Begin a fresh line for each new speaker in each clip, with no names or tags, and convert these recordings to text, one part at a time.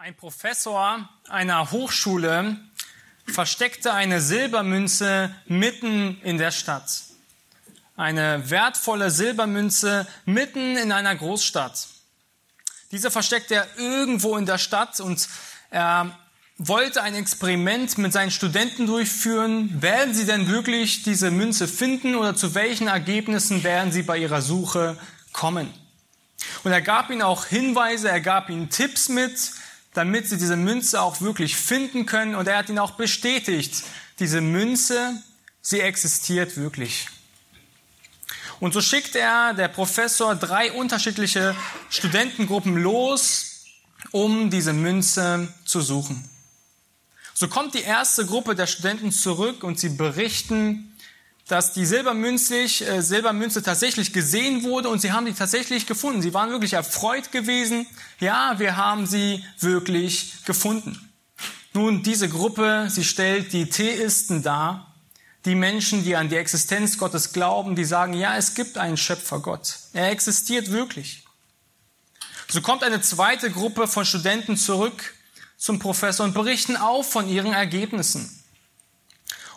Ein Professor einer Hochschule versteckte eine Silbermünze mitten in der Stadt. Eine wertvolle Silbermünze mitten in einer Großstadt. Diese versteckte er irgendwo in der Stadt und er wollte ein Experiment mit seinen Studenten durchführen. Werden sie denn wirklich diese Münze finden oder zu welchen Ergebnissen werden sie bei ihrer Suche kommen? Und er gab ihnen auch Hinweise, er gab ihnen Tipps mit, damit sie diese Münze auch wirklich finden können. Und er hat ihnen auch bestätigt, diese Münze, sie existiert wirklich. Und so schickt er, der Professor, drei unterschiedliche Studentengruppen los, um diese Münze zu suchen. So kommt die erste Gruppe der Studenten zurück und sie berichten, dass die Silbermünze, äh, Silbermünze tatsächlich gesehen wurde und sie haben die tatsächlich gefunden. Sie waren wirklich erfreut gewesen. Ja, wir haben sie wirklich gefunden. Nun, diese Gruppe, sie stellt die Theisten dar, die Menschen, die an die Existenz Gottes glauben, die sagen, ja, es gibt einen Schöpfer Gott. Er existiert wirklich. So kommt eine zweite Gruppe von Studenten zurück zum Professor und berichten auch von ihren Ergebnissen.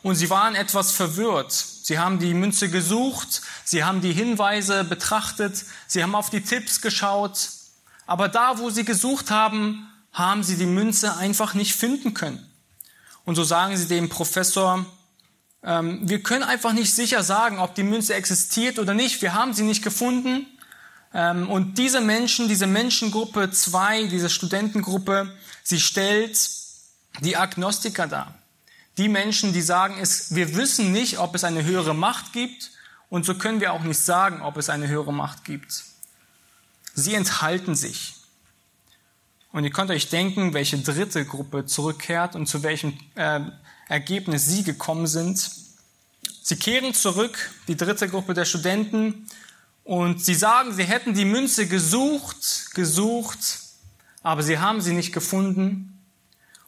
Und sie waren etwas verwirrt. Sie haben die Münze gesucht, sie haben die Hinweise betrachtet, sie haben auf die Tipps geschaut. Aber da, wo sie gesucht haben, haben sie die Münze einfach nicht finden können. Und so sagen sie dem Professor, ähm, wir können einfach nicht sicher sagen, ob die Münze existiert oder nicht. Wir haben sie nicht gefunden. Ähm, und diese Menschen, diese Menschengruppe zwei, diese Studentengruppe, sie stellt die Agnostiker dar. Die Menschen, die sagen, es, wir wissen nicht, ob es eine höhere Macht gibt und so können wir auch nicht sagen, ob es eine höhere Macht gibt. Sie enthalten sich. Und ihr könnt euch denken, welche dritte Gruppe zurückkehrt und zu welchem äh, Ergebnis sie gekommen sind. Sie kehren zurück, die dritte Gruppe der Studenten, und sie sagen, sie hätten die Münze gesucht, gesucht, aber sie haben sie nicht gefunden.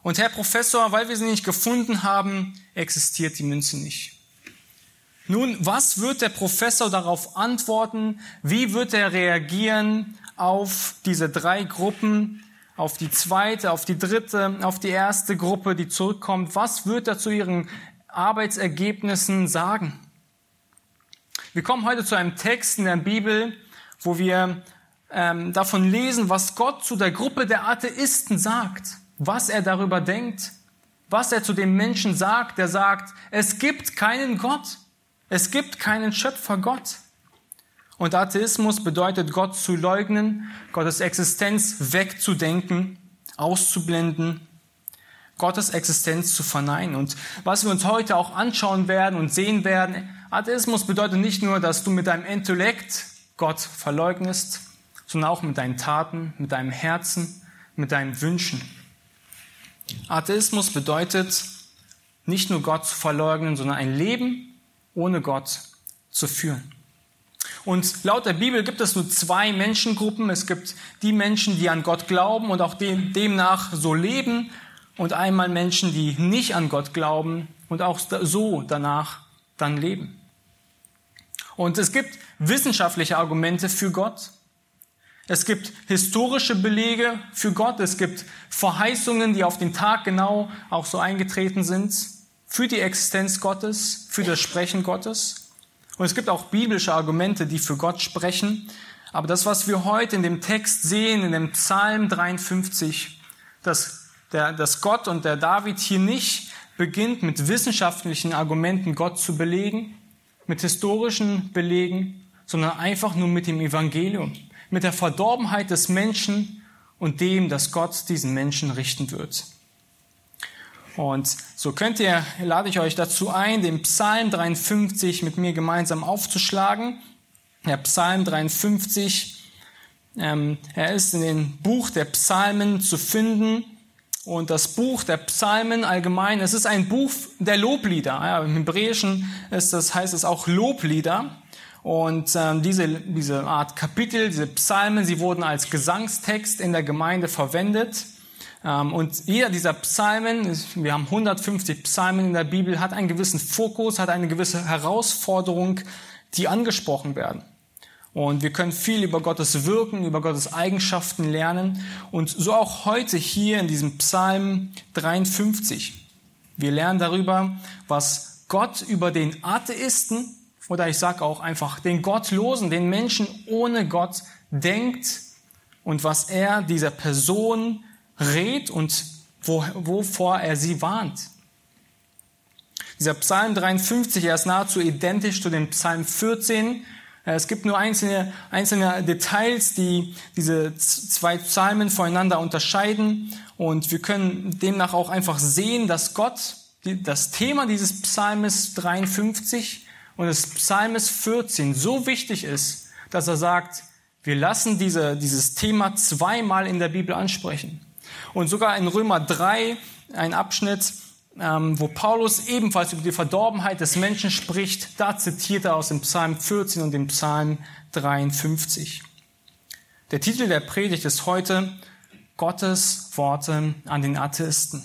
Und Herr Professor, weil wir sie nicht gefunden haben, existiert die Münze nicht. Nun, was wird der Professor darauf antworten? Wie wird er reagieren auf diese drei Gruppen, auf die zweite, auf die dritte, auf die erste Gruppe, die zurückkommt? Was wird er zu ihren Arbeitsergebnissen sagen? Wir kommen heute zu einem Text in der Bibel, wo wir ähm, davon lesen, was Gott zu der Gruppe der Atheisten sagt was er darüber denkt, was er zu dem Menschen sagt, der sagt, es gibt keinen Gott, es gibt keinen Schöpfer Gott. Und Atheismus bedeutet Gott zu leugnen, Gottes Existenz wegzudenken, auszublenden, Gottes Existenz zu verneinen. Und was wir uns heute auch anschauen werden und sehen werden, Atheismus bedeutet nicht nur, dass du mit deinem Intellekt Gott verleugnest, sondern auch mit deinen Taten, mit deinem Herzen, mit deinen Wünschen. Atheismus bedeutet, nicht nur Gott zu verleugnen, sondern ein Leben ohne Gott zu führen. Und laut der Bibel gibt es nur zwei Menschengruppen. Es gibt die Menschen, die an Gott glauben und auch demnach so leben und einmal Menschen, die nicht an Gott glauben und auch so danach dann leben. Und es gibt wissenschaftliche Argumente für Gott es gibt historische Belege für Gott. Es gibt Verheißungen, die auf den Tag genau auch so eingetreten sind für die Existenz Gottes, für das Sprechen Gottes. Und es gibt auch biblische Argumente, die für Gott sprechen. Aber das, was wir heute in dem Text sehen, in dem Psalm 53, dass, der, dass Gott und der David hier nicht beginnt, mit wissenschaftlichen Argumenten Gott zu belegen, mit historischen Belegen, sondern einfach nur mit dem Evangelium mit der Verdorbenheit des Menschen und dem, dass Gott diesen Menschen richten wird. Und so könnt ihr, lade ich euch dazu ein, den Psalm 53 mit mir gemeinsam aufzuschlagen. Der Psalm 53, ähm, er ist in dem Buch der Psalmen zu finden. Und das Buch der Psalmen allgemein, es ist ein Buch der Loblieder. Ja, Im Hebräischen ist das, heißt es auch Loblieder. Und ähm, diese, diese Art Kapitel, diese Psalmen, sie wurden als Gesangstext in der Gemeinde verwendet. Ähm, und jeder dieser Psalmen, wir haben 150 Psalmen in der Bibel, hat einen gewissen Fokus, hat eine gewisse Herausforderung, die angesprochen werden. Und wir können viel über Gottes Wirken, über Gottes Eigenschaften lernen. Und so auch heute hier in diesem Psalm 53. Wir lernen darüber, was Gott über den Atheisten oder ich sage auch einfach den Gottlosen, den Menschen ohne Gott denkt und was er dieser Person rät und wo, wovor er sie warnt. Dieser Psalm 53, er ist nahezu identisch zu dem Psalm 14. Es gibt nur einzelne, einzelne Details, die diese zwei Psalmen voneinander unterscheiden. Und wir können demnach auch einfach sehen, dass Gott das Thema dieses Psalmes 53 und des Psalmes 14 so wichtig ist, dass er sagt, wir lassen diese, dieses Thema zweimal in der Bibel ansprechen. Und sogar in Römer 3, ein Abschnitt, ähm, wo Paulus ebenfalls über die Verdorbenheit des Menschen spricht, da zitiert er aus dem Psalm 14 und dem Psalm 53. Der Titel der Predigt ist heute Gottes Worte an den Atheisten.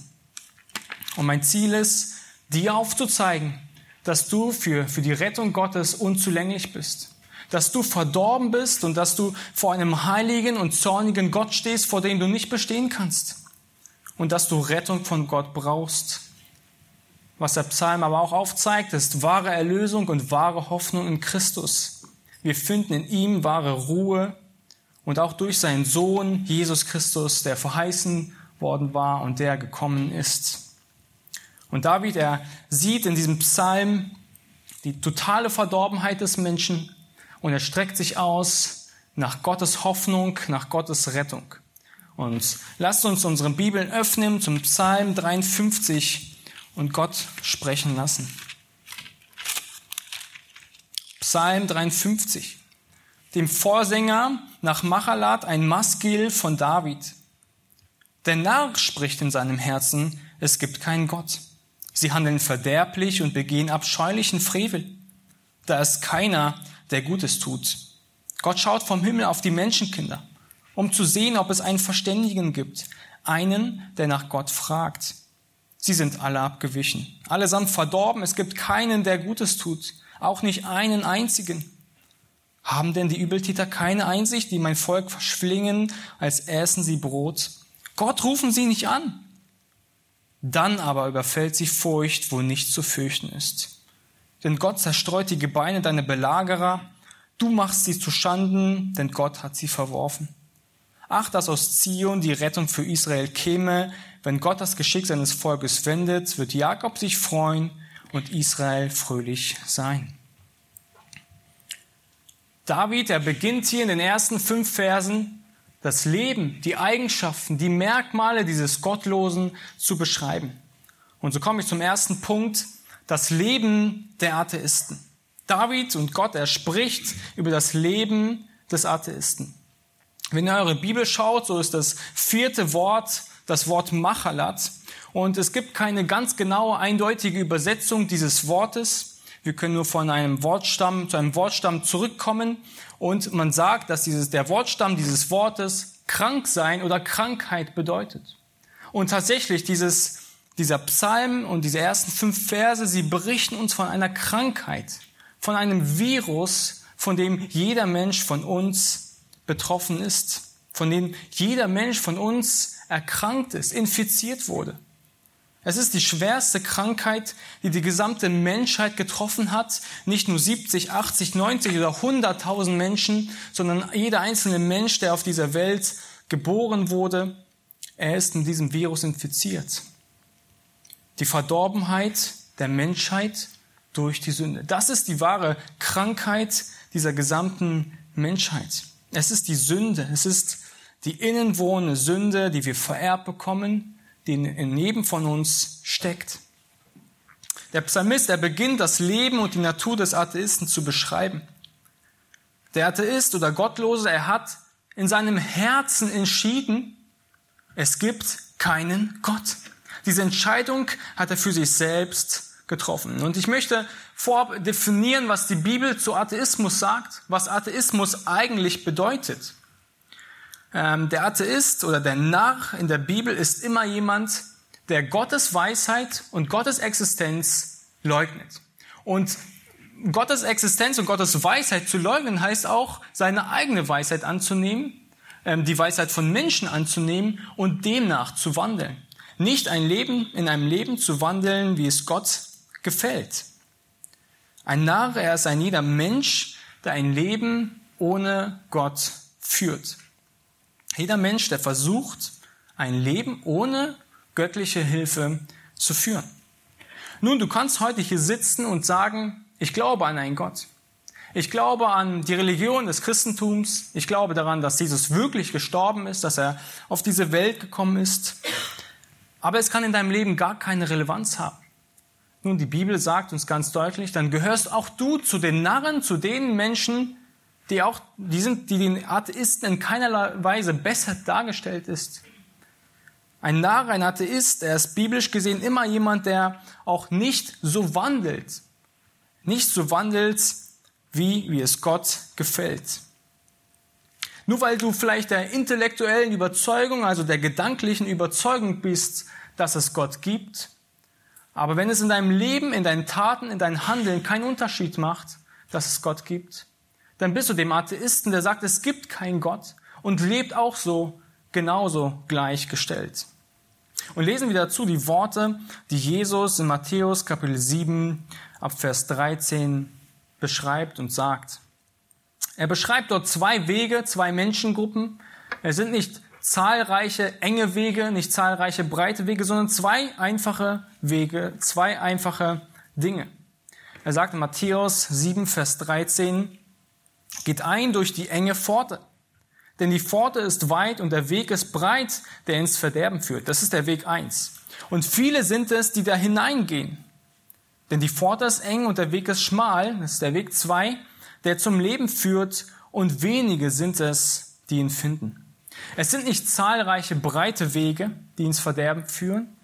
Und mein Ziel ist, dir aufzuzeigen, dass du für, für die Rettung Gottes unzulänglich bist. Dass du verdorben bist und dass du vor einem heiligen und zornigen Gott stehst, vor dem du nicht bestehen kannst. Und dass du Rettung von Gott brauchst. Was der Psalm aber auch aufzeigt, ist wahre Erlösung und wahre Hoffnung in Christus. Wir finden in ihm wahre Ruhe und auch durch seinen Sohn Jesus Christus, der verheißen worden war und der gekommen ist. Und David, er sieht in diesem Psalm die totale Verdorbenheit des Menschen und er streckt sich aus nach Gottes Hoffnung, nach Gottes Rettung. Und lasst uns unsere Bibeln öffnen zum Psalm 53 und Gott sprechen lassen. Psalm 53. Dem Vorsänger nach Machalat ein Maskil von David. Der Narr spricht in seinem Herzen, es gibt keinen Gott. Sie handeln verderblich und begehen abscheulichen Frevel. Da ist keiner, der Gutes tut. Gott schaut vom Himmel auf die Menschenkinder, um zu sehen, ob es einen Verständigen gibt, einen, der nach Gott fragt. Sie sind alle abgewichen, allesamt verdorben, es gibt keinen, der Gutes tut, auch nicht einen einzigen. Haben denn die Übeltäter keine Einsicht, die mein Volk verschlingen, als essen sie Brot? Gott rufen sie nicht an. Dann aber überfällt sie Furcht, wo nicht zu fürchten ist. Denn Gott zerstreut die Gebeine deiner Belagerer, du machst sie zu Schanden, denn Gott hat sie verworfen. Ach, dass aus Zion die Rettung für Israel käme, wenn Gott das Geschick seines Volkes wendet, wird Jakob sich freuen und Israel fröhlich sein. David, er beginnt hier in den ersten fünf Versen das Leben, die Eigenschaften, die Merkmale dieses Gottlosen zu beschreiben. Und so komme ich zum ersten Punkt, das Leben der Atheisten. David und Gott, er spricht über das Leben des Atheisten. Wenn ihr eure Bibel schaut, so ist das vierte Wort das Wort Machalat. Und es gibt keine ganz genaue, eindeutige Übersetzung dieses Wortes. Wir können nur von einem Wortstamm zu einem Wortstamm zurückkommen. Und man sagt, dass dieses, der Wortstamm dieses Wortes krank sein oder Krankheit bedeutet. Und tatsächlich dieses, dieser Psalm und diese ersten fünf Verse, sie berichten uns von einer Krankheit, von einem Virus, von dem jeder Mensch von uns betroffen ist, von dem jeder Mensch von uns erkrankt ist, infiziert wurde. Es ist die schwerste Krankheit, die die gesamte Menschheit getroffen hat. Nicht nur 70, 80, 90 oder 100.000 Menschen, sondern jeder einzelne Mensch, der auf dieser Welt geboren wurde, er ist in diesem Virus infiziert. Die Verdorbenheit der Menschheit durch die Sünde. Das ist die wahre Krankheit dieser gesamten Menschheit. Es ist die Sünde. Es ist die innenwohnende Sünde, die wir vererbt bekommen, die jedem von uns steckt. Der Psalmist, er beginnt das Leben und die Natur des Atheisten zu beschreiben. Der Atheist oder Gottlose, er hat in seinem Herzen entschieden, es gibt keinen Gott. Diese Entscheidung hat er für sich selbst getroffen. Und ich möchte vorab definieren, was die Bibel zu Atheismus sagt, was Atheismus eigentlich bedeutet. Ähm, der Atheist oder der Narr in der Bibel ist immer jemand, der Gottes Weisheit und Gottes Existenz leugnet. Und Gottes Existenz und Gottes Weisheit zu leugnen, heißt auch, seine eigene Weisheit anzunehmen, ähm, die Weisheit von Menschen anzunehmen und demnach zu wandeln. Nicht ein Leben in einem Leben zu wandeln, wie es Gott gefällt. Ein Narr, er ist ein jeder Mensch, der ein Leben ohne Gott führt. Jeder Mensch, der versucht, ein Leben ohne göttliche Hilfe zu führen. Nun, du kannst heute hier sitzen und sagen, ich glaube an einen Gott. Ich glaube an die Religion des Christentums. Ich glaube daran, dass Jesus wirklich gestorben ist, dass er auf diese Welt gekommen ist. Aber es kann in deinem Leben gar keine Relevanz haben. Nun, die Bibel sagt uns ganz deutlich, dann gehörst auch du zu den Narren, zu den Menschen, die auch, die sind, die den Atheisten in keinerlei Weise besser dargestellt ist. Ein Narr, ein Atheist, er ist biblisch gesehen immer jemand, der auch nicht so wandelt. Nicht so wandelt, wie, wie es Gott gefällt. Nur weil du vielleicht der intellektuellen Überzeugung, also der gedanklichen Überzeugung bist, dass es Gott gibt, aber wenn es in deinem Leben, in deinen Taten, in deinem Handeln keinen Unterschied macht, dass es Gott gibt, dann bist du dem Atheisten, der sagt, es gibt keinen Gott und lebt auch so genauso gleichgestellt. Und lesen wir dazu die Worte, die Jesus in Matthäus Kapitel 7 ab Vers 13 beschreibt und sagt. Er beschreibt dort zwei Wege, zwei Menschengruppen. Es sind nicht zahlreiche enge Wege, nicht zahlreiche breite Wege, sondern zwei einfache Wege, zwei einfache Dinge. Er sagt in Matthäus 7, Vers 13, geht ein durch die enge Pforte. Denn die Pforte ist weit und der Weg ist breit, der ins Verderben führt. Das ist der Weg eins. Und viele sind es, die da hineingehen. Denn die Pforte ist eng und der Weg ist schmal, das ist der Weg zwei, der zum Leben führt und wenige sind es, die ihn finden. Es sind nicht zahlreiche breite Wege, die ins Verderben führen,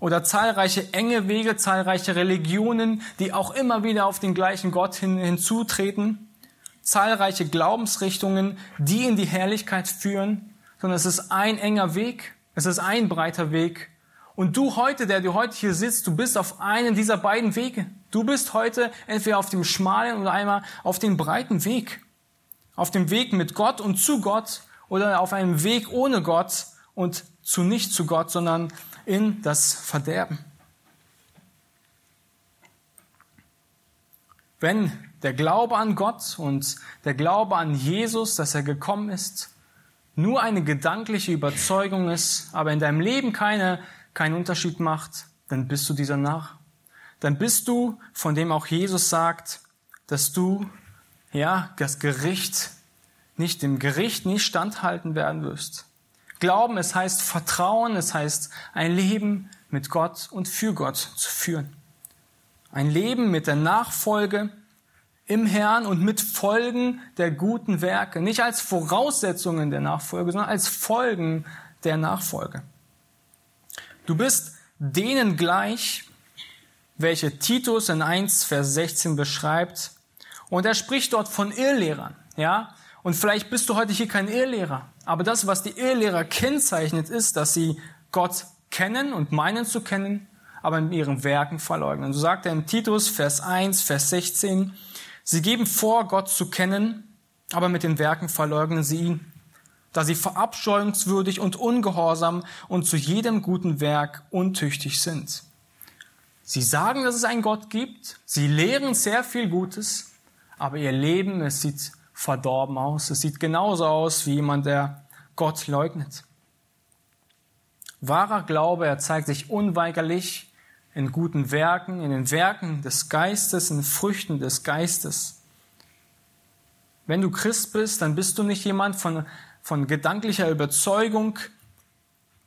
oder zahlreiche enge Wege, zahlreiche Religionen, die auch immer wieder auf den gleichen Gott hin, hinzutreten, zahlreiche Glaubensrichtungen, die in die Herrlichkeit führen, sondern es ist ein enger Weg, es ist ein breiter Weg. Und du heute, der du heute hier sitzt, du bist auf einem dieser beiden Wege. Du bist heute entweder auf dem schmalen oder einmal auf dem breiten Weg. Auf dem Weg mit Gott und zu Gott oder auf einem Weg ohne Gott und zu nicht zu Gott, sondern in das Verderben. Wenn der Glaube an Gott und der Glaube an Jesus, dass er gekommen ist, nur eine gedankliche Überzeugung ist, aber in deinem Leben keine, keinen Unterschied macht, dann bist du dieser nach. Dann bist du, von dem auch Jesus sagt, dass du, ja, das Gericht, nicht dem Gericht nicht standhalten werden wirst. Glauben, es heißt Vertrauen, es heißt ein Leben mit Gott und für Gott zu führen. Ein Leben mit der Nachfolge, im Herrn und mit Folgen der guten Werke. Nicht als Voraussetzungen der Nachfolge, sondern als Folgen der Nachfolge. Du bist denen gleich, welche Titus in 1, Vers 16 beschreibt. Und er spricht dort von Irrlehrern, ja. Und vielleicht bist du heute hier kein Irrlehrer. Aber das, was die Irrlehrer kennzeichnet, ist, dass sie Gott kennen und meinen zu kennen, aber in ihren Werken verleugnen. So sagt er in Titus, Vers 1, Vers 16, Sie geben vor, Gott zu kennen, aber mit den Werken verleugnen sie ihn, da sie verabscheuungswürdig und ungehorsam und zu jedem guten Werk untüchtig sind. Sie sagen, dass es einen Gott gibt, sie lehren sehr viel Gutes, aber ihr Leben, es sieht verdorben aus, es sieht genauso aus wie jemand, der Gott leugnet. Wahrer Glaube, er zeigt sich unweigerlich in guten Werken, in den Werken des Geistes, in Früchten des Geistes. Wenn du Christ bist, dann bist du nicht jemand von, von gedanklicher Überzeugung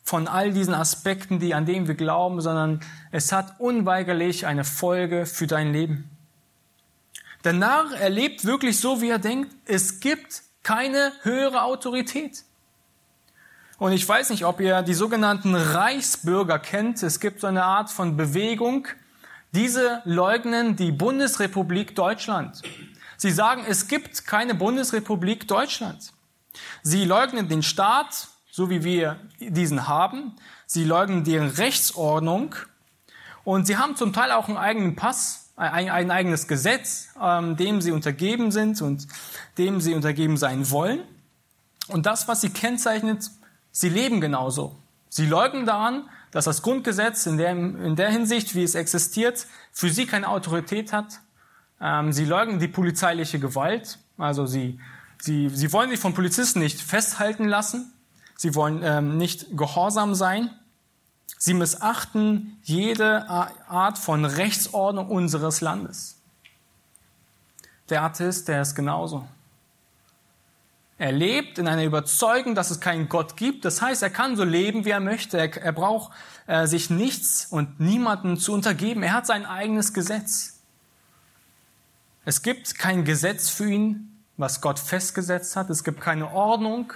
von all diesen Aspekten, die, an denen wir glauben, sondern es hat unweigerlich eine Folge für dein Leben. Der Narr erlebt wirklich so, wie er denkt, es gibt keine höhere Autorität. Und ich weiß nicht, ob ihr die sogenannten Reichsbürger kennt. Es gibt so eine Art von Bewegung. Diese leugnen die Bundesrepublik Deutschland. Sie sagen, es gibt keine Bundesrepublik Deutschland. Sie leugnen den Staat, so wie wir diesen haben. Sie leugnen deren Rechtsordnung. Und sie haben zum Teil auch einen eigenen Pass. ein, ein eigenes Gesetz, ähm, dem sie untergeben sind und dem sie untergeben sein wollen. Und das, was sie kennzeichnet, sie leben genauso. Sie leugnen daran, dass das Grundgesetz in der, in der Hinsicht, wie es existiert, für sie keine Autorität hat. Ähm, sie leugnen die polizeiliche Gewalt. Also sie, sie, sie wollen sich von Polizisten nicht festhalten lassen. Sie wollen ähm, nicht gehorsam sein. Sie missachten jede Art von Rechtsordnung unseres Landes. Der Atheist, der ist genauso. Er lebt in einer Überzeugung, dass es keinen Gott gibt. Das heißt, er kann so leben, wie er möchte. Er, er braucht äh, sich nichts und niemanden zu untergeben. Er hat sein eigenes Gesetz. Es gibt kein Gesetz für ihn, was Gott festgesetzt hat. Es gibt keine Ordnung.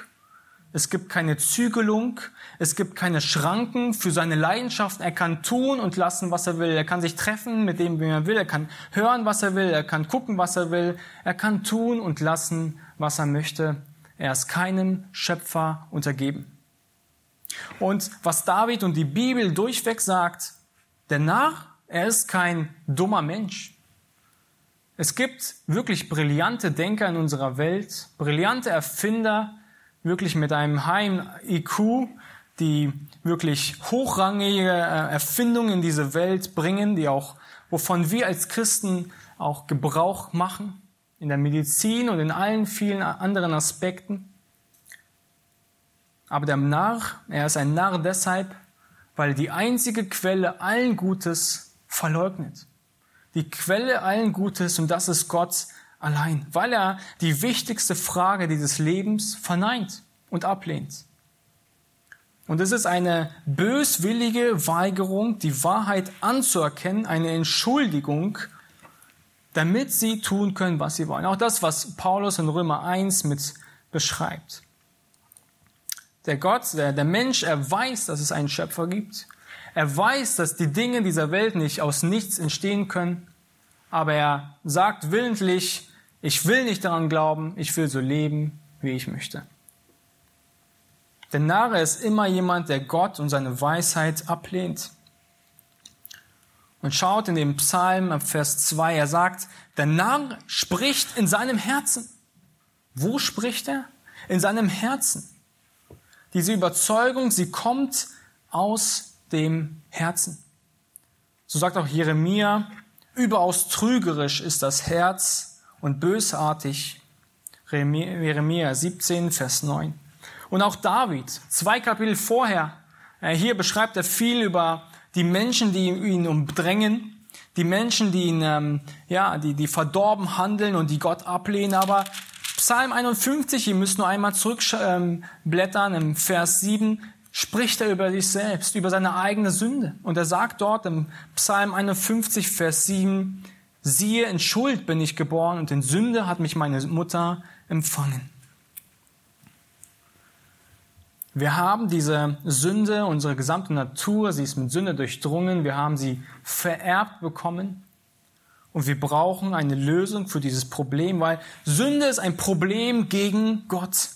Es gibt keine Zügelung. Es gibt keine Schranken für seine Leidenschaft. Er kann tun und lassen, was er will. Er kann sich treffen mit dem, wem er will. Er kann hören, was er will. Er kann gucken, was er will. Er kann tun und lassen, was er möchte. Er ist keinem Schöpfer untergeben. Und was David und die Bibel durchweg sagt, der Narr, er ist kein dummer Mensch. Es gibt wirklich brillante Denker in unserer Welt, brillante Erfinder, wirklich mit einem heimen IQ, die wirklich hochrangige äh, Erfindungen in diese Welt bringen, die auch, wovon wir als Christen auch Gebrauch machen in der Medizin und in allen vielen anderen Aspekten. Aber der Narr, er ist ein Narr deshalb, weil die einzige Quelle allen Gutes verleugnet. Die Quelle allen Gutes und das ist Gott allein, weil er die wichtigste Frage dieses Lebens verneint und ablehnt. Und es ist eine böswillige Weigerung, die Wahrheit anzuerkennen, eine Entschuldigung damit sie tun können, was sie wollen. Auch das, was Paulus in Römer 1 mit beschreibt. Der Gott, der, der Mensch, er weiß, dass es einen Schöpfer gibt. Er weiß, dass die Dinge dieser Welt nicht aus nichts entstehen können. Aber er sagt willentlich, ich will nicht daran glauben, ich will so leben, wie ich möchte. Der Narre ist immer jemand, der Gott und seine Weisheit ablehnt. Und schaut in dem Psalm ab Vers 2, er sagt, der Narr spricht in seinem Herzen. Wo spricht er? In seinem Herzen. Diese Überzeugung, sie kommt aus dem Herzen. So sagt auch Jeremia, überaus trügerisch ist das Herz und bösartig. Jeremia 17, Vers 9. Und auch David, zwei Kapitel vorher, äh, hier beschreibt er viel über die Menschen, die ihn umdrängen, die Menschen, die ihn, ähm, ja, die, die verdorben handeln und die Gott ablehnen. Aber Psalm 51, ihr müsst nur einmal zurückblättern, ähm, im Vers 7, spricht er über sich selbst, über seine eigene Sünde. Und er sagt dort im Psalm 51, Vers 7, siehe, in Schuld bin ich geboren und in Sünde hat mich meine Mutter empfangen. Wir haben diese Sünde, unsere gesamte Natur, sie ist mit Sünde durchdrungen, wir haben sie vererbt bekommen und wir brauchen eine Lösung für dieses Problem, weil Sünde ist ein Problem gegen Gott.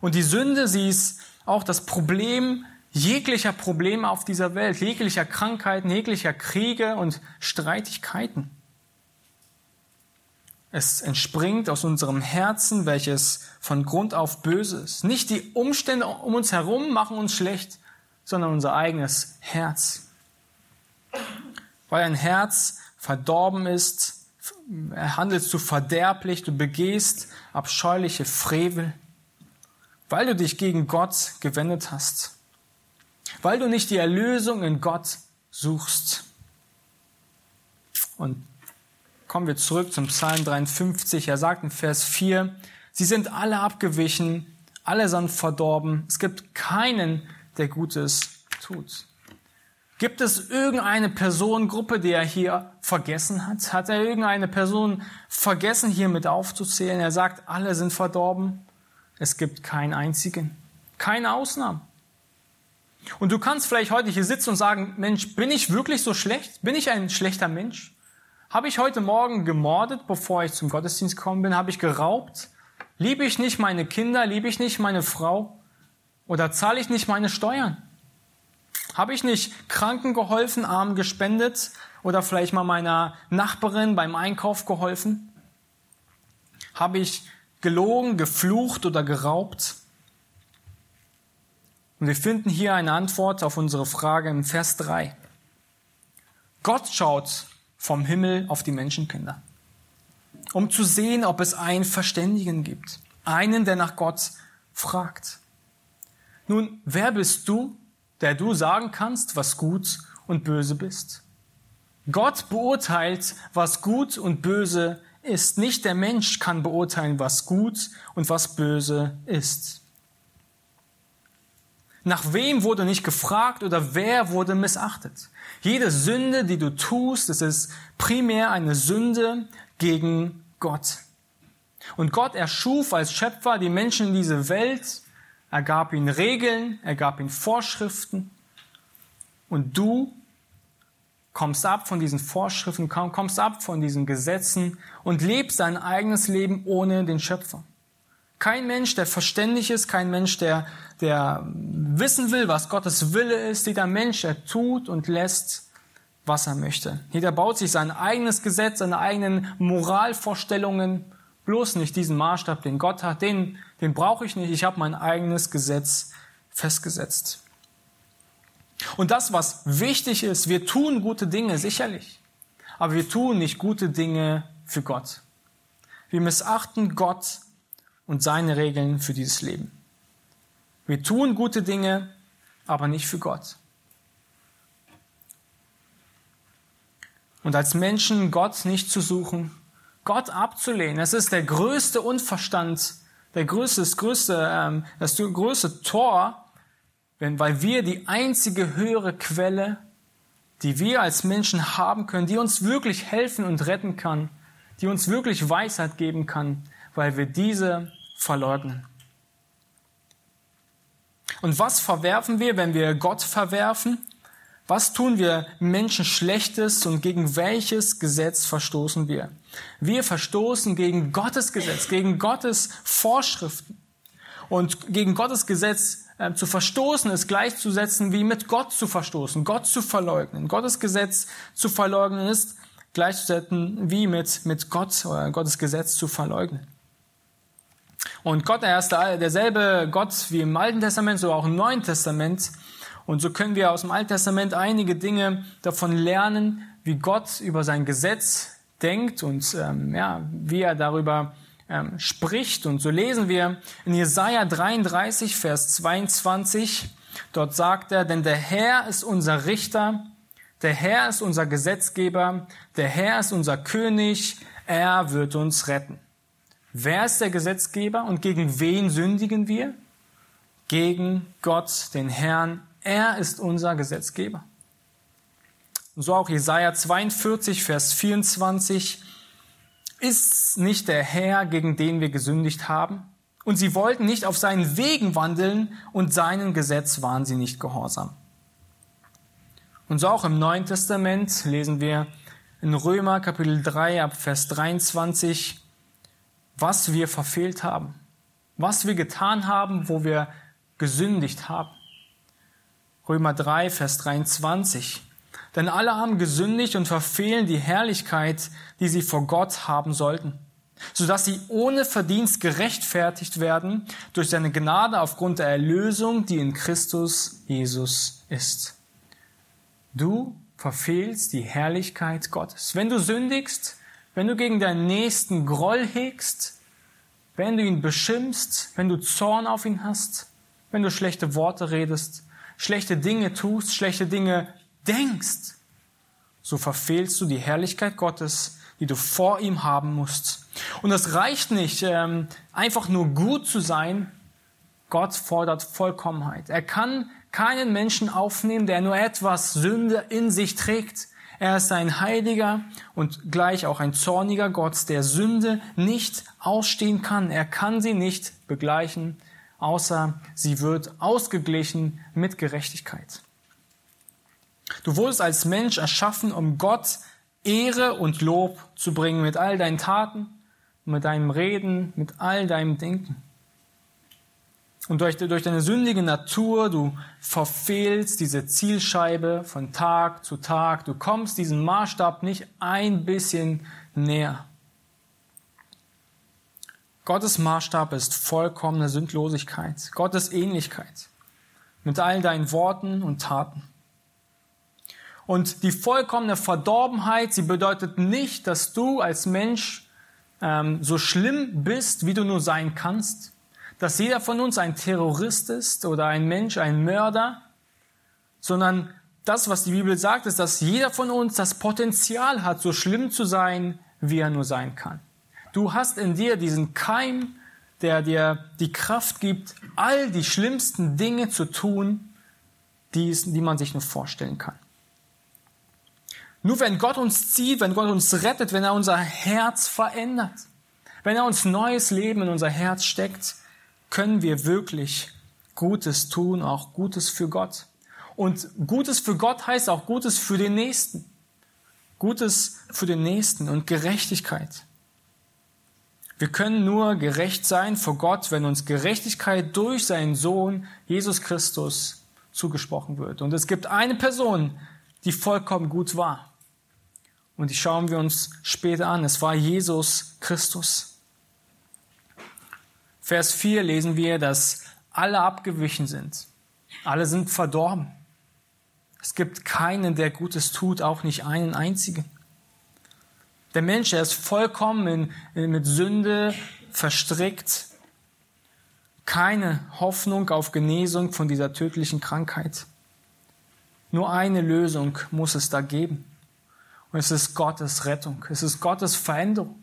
Und die Sünde, sie ist auch das Problem jeglicher Probleme auf dieser Welt, jeglicher Krankheiten, jeglicher Kriege und Streitigkeiten. Es entspringt aus unserem Herzen, welches von Grund auf böse ist. Nicht die Umstände um uns herum machen uns schlecht, sondern unser eigenes Herz. Weil ein Herz verdorben ist, handelst du verderblich, du begehst abscheuliche Frevel, weil du dich gegen Gott gewendet hast, weil du nicht die Erlösung in Gott suchst. Und Kommen wir zurück zum Psalm 53. Er sagt in Vers 4, sie sind alle abgewichen, alle sind verdorben. Es gibt keinen, der Gutes tut. Gibt es irgendeine Personengruppe, die er hier vergessen hat? Hat er irgendeine Person vergessen, hier mit aufzuzählen? Er sagt, alle sind verdorben. Es gibt keinen einzigen. Keine Ausnahmen. Und du kannst vielleicht heute hier sitzen und sagen, Mensch, bin ich wirklich so schlecht? Bin ich ein schlechter Mensch? Habe ich heute Morgen gemordet, bevor ich zum Gottesdienst gekommen bin? Habe ich geraubt? Liebe ich nicht meine Kinder? Liebe ich nicht meine Frau? Oder zahle ich nicht meine Steuern? Habe ich nicht Kranken geholfen, Armen gespendet oder vielleicht mal meiner Nachbarin beim Einkauf geholfen? Habe ich gelogen, geflucht oder geraubt? Und wir finden hier eine Antwort auf unsere Frage im Vers 3. Gott schaut vom Himmel auf die Menschenkinder, um zu sehen, ob es einen Verständigen gibt, einen, der nach Gott fragt. Nun, wer bist du, der du sagen kannst, was gut und böse bist? Gott beurteilt, was gut und böse ist. Nicht der Mensch kann beurteilen, was gut und was böse ist. Nach wem wurde nicht gefragt oder wer wurde missachtet? Jede Sünde, die du tust, das ist primär eine Sünde gegen Gott. Und Gott erschuf als Schöpfer die Menschen in diese Welt. Er gab ihnen Regeln, er gab ihnen Vorschriften. Und du kommst ab von diesen Vorschriften, kommst ab von diesen Gesetzen und lebst dein eigenes Leben ohne den Schöpfer. Kein Mensch, der verständig ist, kein Mensch, der, der wissen will, was Gottes Wille ist. Jeder Mensch, der tut und lässt, was er möchte. Jeder baut sich sein eigenes Gesetz, seine eigenen Moralvorstellungen. Bloß nicht diesen Maßstab, den Gott hat, den, den brauche ich nicht. Ich habe mein eigenes Gesetz festgesetzt. Und das, was wichtig ist, wir tun gute Dinge, sicherlich. Aber wir tun nicht gute Dinge für Gott. Wir missachten Gott und seine Regeln für dieses Leben. Wir tun gute Dinge, aber nicht für Gott. Und als Menschen Gott nicht zu suchen, Gott abzulehnen, das ist der größte Unverstand, der größte, das größte, ähm, das größte Tor, weil wir die einzige höhere Quelle, die wir als Menschen haben können, die uns wirklich helfen und retten kann, die uns wirklich Weisheit geben kann, weil wir diese verleugnen. Und was verwerfen wir, wenn wir Gott verwerfen? Was tun wir Menschen Schlechtes und gegen welches Gesetz verstoßen wir? Wir verstoßen gegen Gottes Gesetz, gegen Gottes Vorschriften. Und gegen Gottes Gesetz äh, zu verstoßen ist gleichzusetzen wie mit Gott zu verstoßen, Gott zu verleugnen. Gottes Gesetz zu verleugnen ist gleichzusetzen wie mit, mit Gott oder Gottes Gesetz zu verleugnen. Und Gott, er ist derselbe Gott wie im Alten Testament, so auch im Neuen Testament. Und so können wir aus dem Alten Testament einige Dinge davon lernen, wie Gott über sein Gesetz denkt und ähm, ja, wie er darüber ähm, spricht. Und so lesen wir in Jesaja 33, Vers 22. Dort sagt er, denn der Herr ist unser Richter, der Herr ist unser Gesetzgeber, der Herr ist unser König, er wird uns retten. Wer ist der Gesetzgeber und gegen wen sündigen wir? Gegen Gott, den Herrn. Er ist unser Gesetzgeber. Und so auch Jesaja 42, Vers 24. Ist nicht der Herr, gegen den wir gesündigt haben? Und sie wollten nicht auf seinen Wegen wandeln und seinen Gesetz waren sie nicht gehorsam. Und so auch im Neuen Testament lesen wir in Römer Kapitel 3 ab Vers 23, was wir verfehlt haben, was wir getan haben, wo wir gesündigt haben. Römer 3, Vers 23. Denn alle haben gesündigt und verfehlen die Herrlichkeit, die sie vor Gott haben sollten, sodass sie ohne Verdienst gerechtfertigt werden durch seine Gnade aufgrund der Erlösung, die in Christus Jesus ist. Du verfehlst die Herrlichkeit Gottes. Wenn du sündigst, wenn du gegen deinen Nächsten Groll hegst, wenn du ihn beschimpfst, wenn du Zorn auf ihn hast, wenn du schlechte Worte redest, schlechte Dinge tust, schlechte Dinge denkst, so verfehlst du die Herrlichkeit Gottes, die du vor ihm haben musst. Und es reicht nicht, ähm, einfach nur gut zu sein. Gott fordert Vollkommenheit. Er kann keinen Menschen aufnehmen, der nur etwas Sünde in sich trägt. Er ist ein heiliger und gleich auch ein zorniger Gott, der Sünde nicht ausstehen kann. Er kann sie nicht begleichen, außer sie wird ausgeglichen mit Gerechtigkeit. Du wurdest als Mensch erschaffen, um Gott Ehre und Lob zu bringen mit all deinen Taten, mit deinem Reden, mit all deinem Denken. Und durch, durch deine sündige Natur, du verfehlst diese Zielscheibe von Tag zu Tag. Du kommst diesem Maßstab nicht ein bisschen näher. Gottes Maßstab ist vollkommene Sündlosigkeit, Gottes Ähnlichkeit mit all deinen Worten und Taten. Und die vollkommene Verdorbenheit, sie bedeutet nicht, dass du als Mensch ähm, so schlimm bist, wie du nur sein kannst, dass jeder von uns ein Terrorist ist oder ein Mensch, ein Mörder, sondern das, was die Bibel sagt, ist, dass jeder von uns das Potenzial hat, so schlimm zu sein, wie er nur sein kann. Du hast in dir diesen Keim, der dir die Kraft gibt, all die schlimmsten Dinge zu tun, die, die man sich nur vorstellen kann. Nur wenn Gott uns zieht, wenn Gott uns rettet, wenn er unser Herz verändert, wenn er uns neues Leben in unser Herz steckt, können wir wirklich Gutes tun, auch Gutes für Gott. Und Gutes für Gott heißt auch Gutes für den Nächsten. Gutes für den Nächsten und Gerechtigkeit. Wir können nur gerecht sein vor Gott, wenn uns Gerechtigkeit durch seinen Sohn Jesus Christus zugesprochen wird. Und es gibt eine Person, die vollkommen gut war. Und die schauen wir uns später an. Es war Jesus Christus. Vers 4 lesen wir, dass alle abgewichen sind. Alle sind verdorben. Es gibt keinen, der Gutes tut, auch nicht einen einzigen. Der Mensch, er ist vollkommen in, mit Sünde verstrickt. Keine Hoffnung auf Genesung von dieser tödlichen Krankheit. Nur eine Lösung muss es da geben. Und es ist Gottes Rettung. Es ist Gottes Veränderung.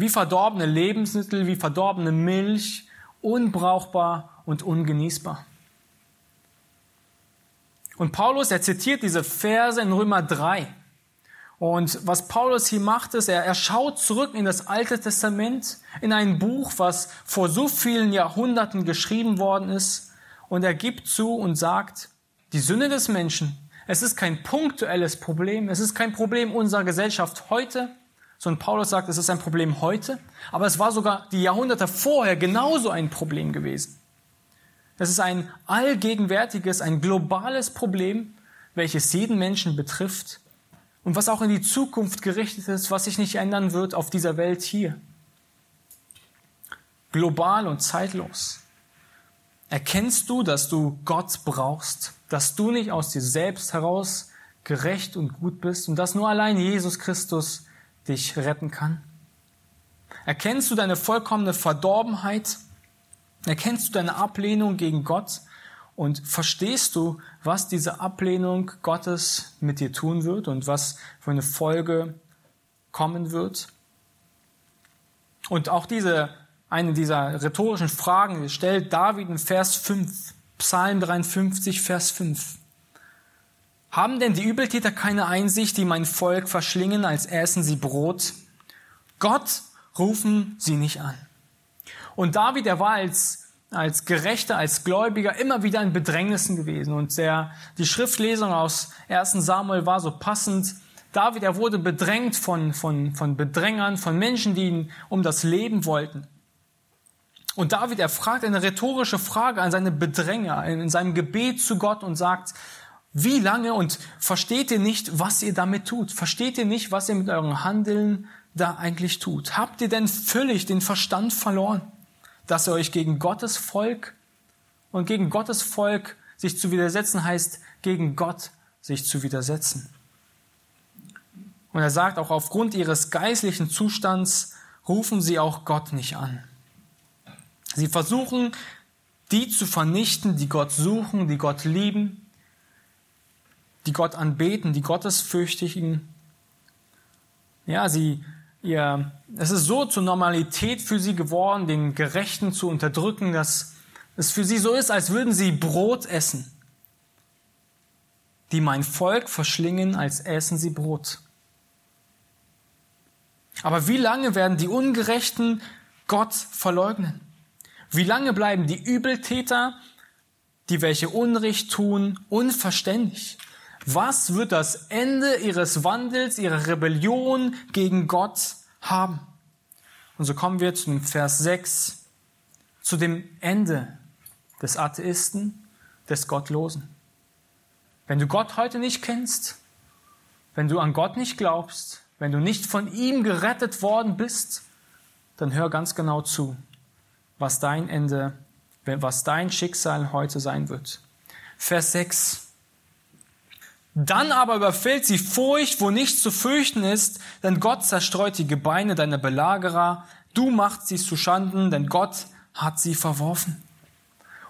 Wie verdorbene Lebensmittel, wie verdorbene Milch, unbrauchbar und ungenießbar. Und Paulus, er zitiert diese Verse in Römer 3. Und was Paulus hier macht, ist, er, er schaut zurück in das Alte Testament, in ein Buch, was vor so vielen Jahrhunderten geschrieben worden ist. Und er gibt zu und sagt, die Sünde des Menschen, es ist kein punktuelles Problem, es ist kein Problem unserer Gesellschaft heute, sondern Paulus sagt, es ist ein Problem heute, aber es war sogar die Jahrhunderte vorher genauso ein Problem gewesen. Es ist ein allgegenwärtiges, ein globales Problem, welches jeden Menschen betrifft und was auch in die Zukunft gerichtet ist, was sich nicht ändern wird auf dieser Welt hier. Global und zeitlos. Erkennst du, dass du Gott brauchst? dass du nicht aus dir selbst heraus gerecht und gut bist und dass nur allein Jesus Christus dich retten kann? Erkennst du deine vollkommene Verdorbenheit? Erkennst du deine Ablehnung gegen Gott? Und verstehst du, was diese Ablehnung Gottes mit dir tun wird und was für eine Folge kommen wird? Und auch diese, eine dieser rhetorischen Fragen stellt David in Vers 5. Psalm 53, Vers 5. Haben denn die Übeltäter keine Einsicht, die mein Volk verschlingen, als essen sie Brot? Gott rufen sie nicht an. Und David, er war als, als Gerechter, als Gläubiger immer wieder in Bedrängnissen gewesen. Und der, die Schriftlesung aus 1 Samuel war so passend. David, er wurde bedrängt von, von, von Bedrängern, von Menschen, die ihn um das Leben wollten. Und David, er fragt eine rhetorische Frage an seine Bedränger in seinem Gebet zu Gott und sagt, wie lange und versteht ihr nicht, was ihr damit tut? Versteht ihr nicht, was ihr mit eurem Handeln da eigentlich tut? Habt ihr denn völlig den Verstand verloren, dass ihr euch gegen Gottes Volk und gegen Gottes Volk sich zu widersetzen heißt, gegen Gott sich zu widersetzen? Und er sagt auch, aufgrund ihres geistlichen Zustands rufen sie auch Gott nicht an. Sie versuchen, die zu vernichten, die Gott suchen, die Gott lieben, die Gott anbeten, die Gottesfürchtigen. Ja, sie, ihr, es ist so zur Normalität für sie geworden, den Gerechten zu unterdrücken, dass es für sie so ist, als würden sie Brot essen, die mein Volk verschlingen, als essen sie Brot. Aber wie lange werden die Ungerechten Gott verleugnen? Wie lange bleiben die Übeltäter, die welche Unrecht tun, unverständlich? Was wird das Ende ihres Wandels, ihrer Rebellion gegen Gott haben? Und so kommen wir zum Vers 6. zu dem Ende des Atheisten, des Gottlosen. Wenn du Gott heute nicht kennst, wenn du an Gott nicht glaubst, wenn du nicht von ihm gerettet worden bist, dann hör ganz genau zu, was dein Ende, was dein Schicksal heute sein wird. Vers 6. Dann aber überfällt sie Furcht, wo nichts zu fürchten ist, denn Gott zerstreut die Gebeine deiner Belagerer, du machst sie zu Schanden, denn Gott hat sie verworfen.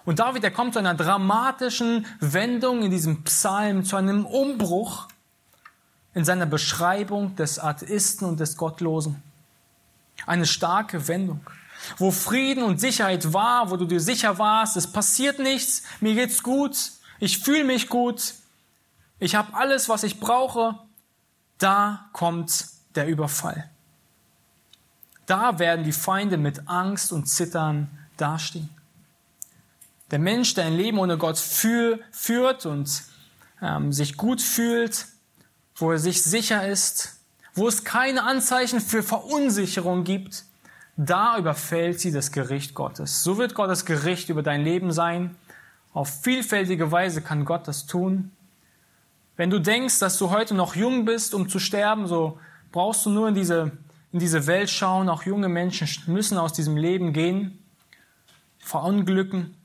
Und David, er kommt zu einer dramatischen Wendung in diesem Psalm, zu einem Umbruch in seiner Beschreibung des Atheisten und des Gottlosen. Eine starke Wendung. Wo Frieden und Sicherheit war, wo du dir sicher warst, es passiert nichts, mir geht's gut, ich fühle mich gut, ich habe alles, was ich brauche, da kommt der Überfall. Da werden die Feinde mit Angst und Zittern dastehen. Der Mensch, der ein Leben ohne Gott für, führt und ähm, sich gut fühlt, wo er sich sicher ist, wo es keine Anzeichen für Verunsicherung gibt, da überfällt sie das Gericht Gottes. So wird Gottes Gericht über dein Leben sein. Auf vielfältige Weise kann Gott das tun. Wenn du denkst, dass du heute noch jung bist, um zu sterben, so brauchst du nur in diese, in diese Welt schauen. Auch junge Menschen müssen aus diesem Leben gehen, verunglücken.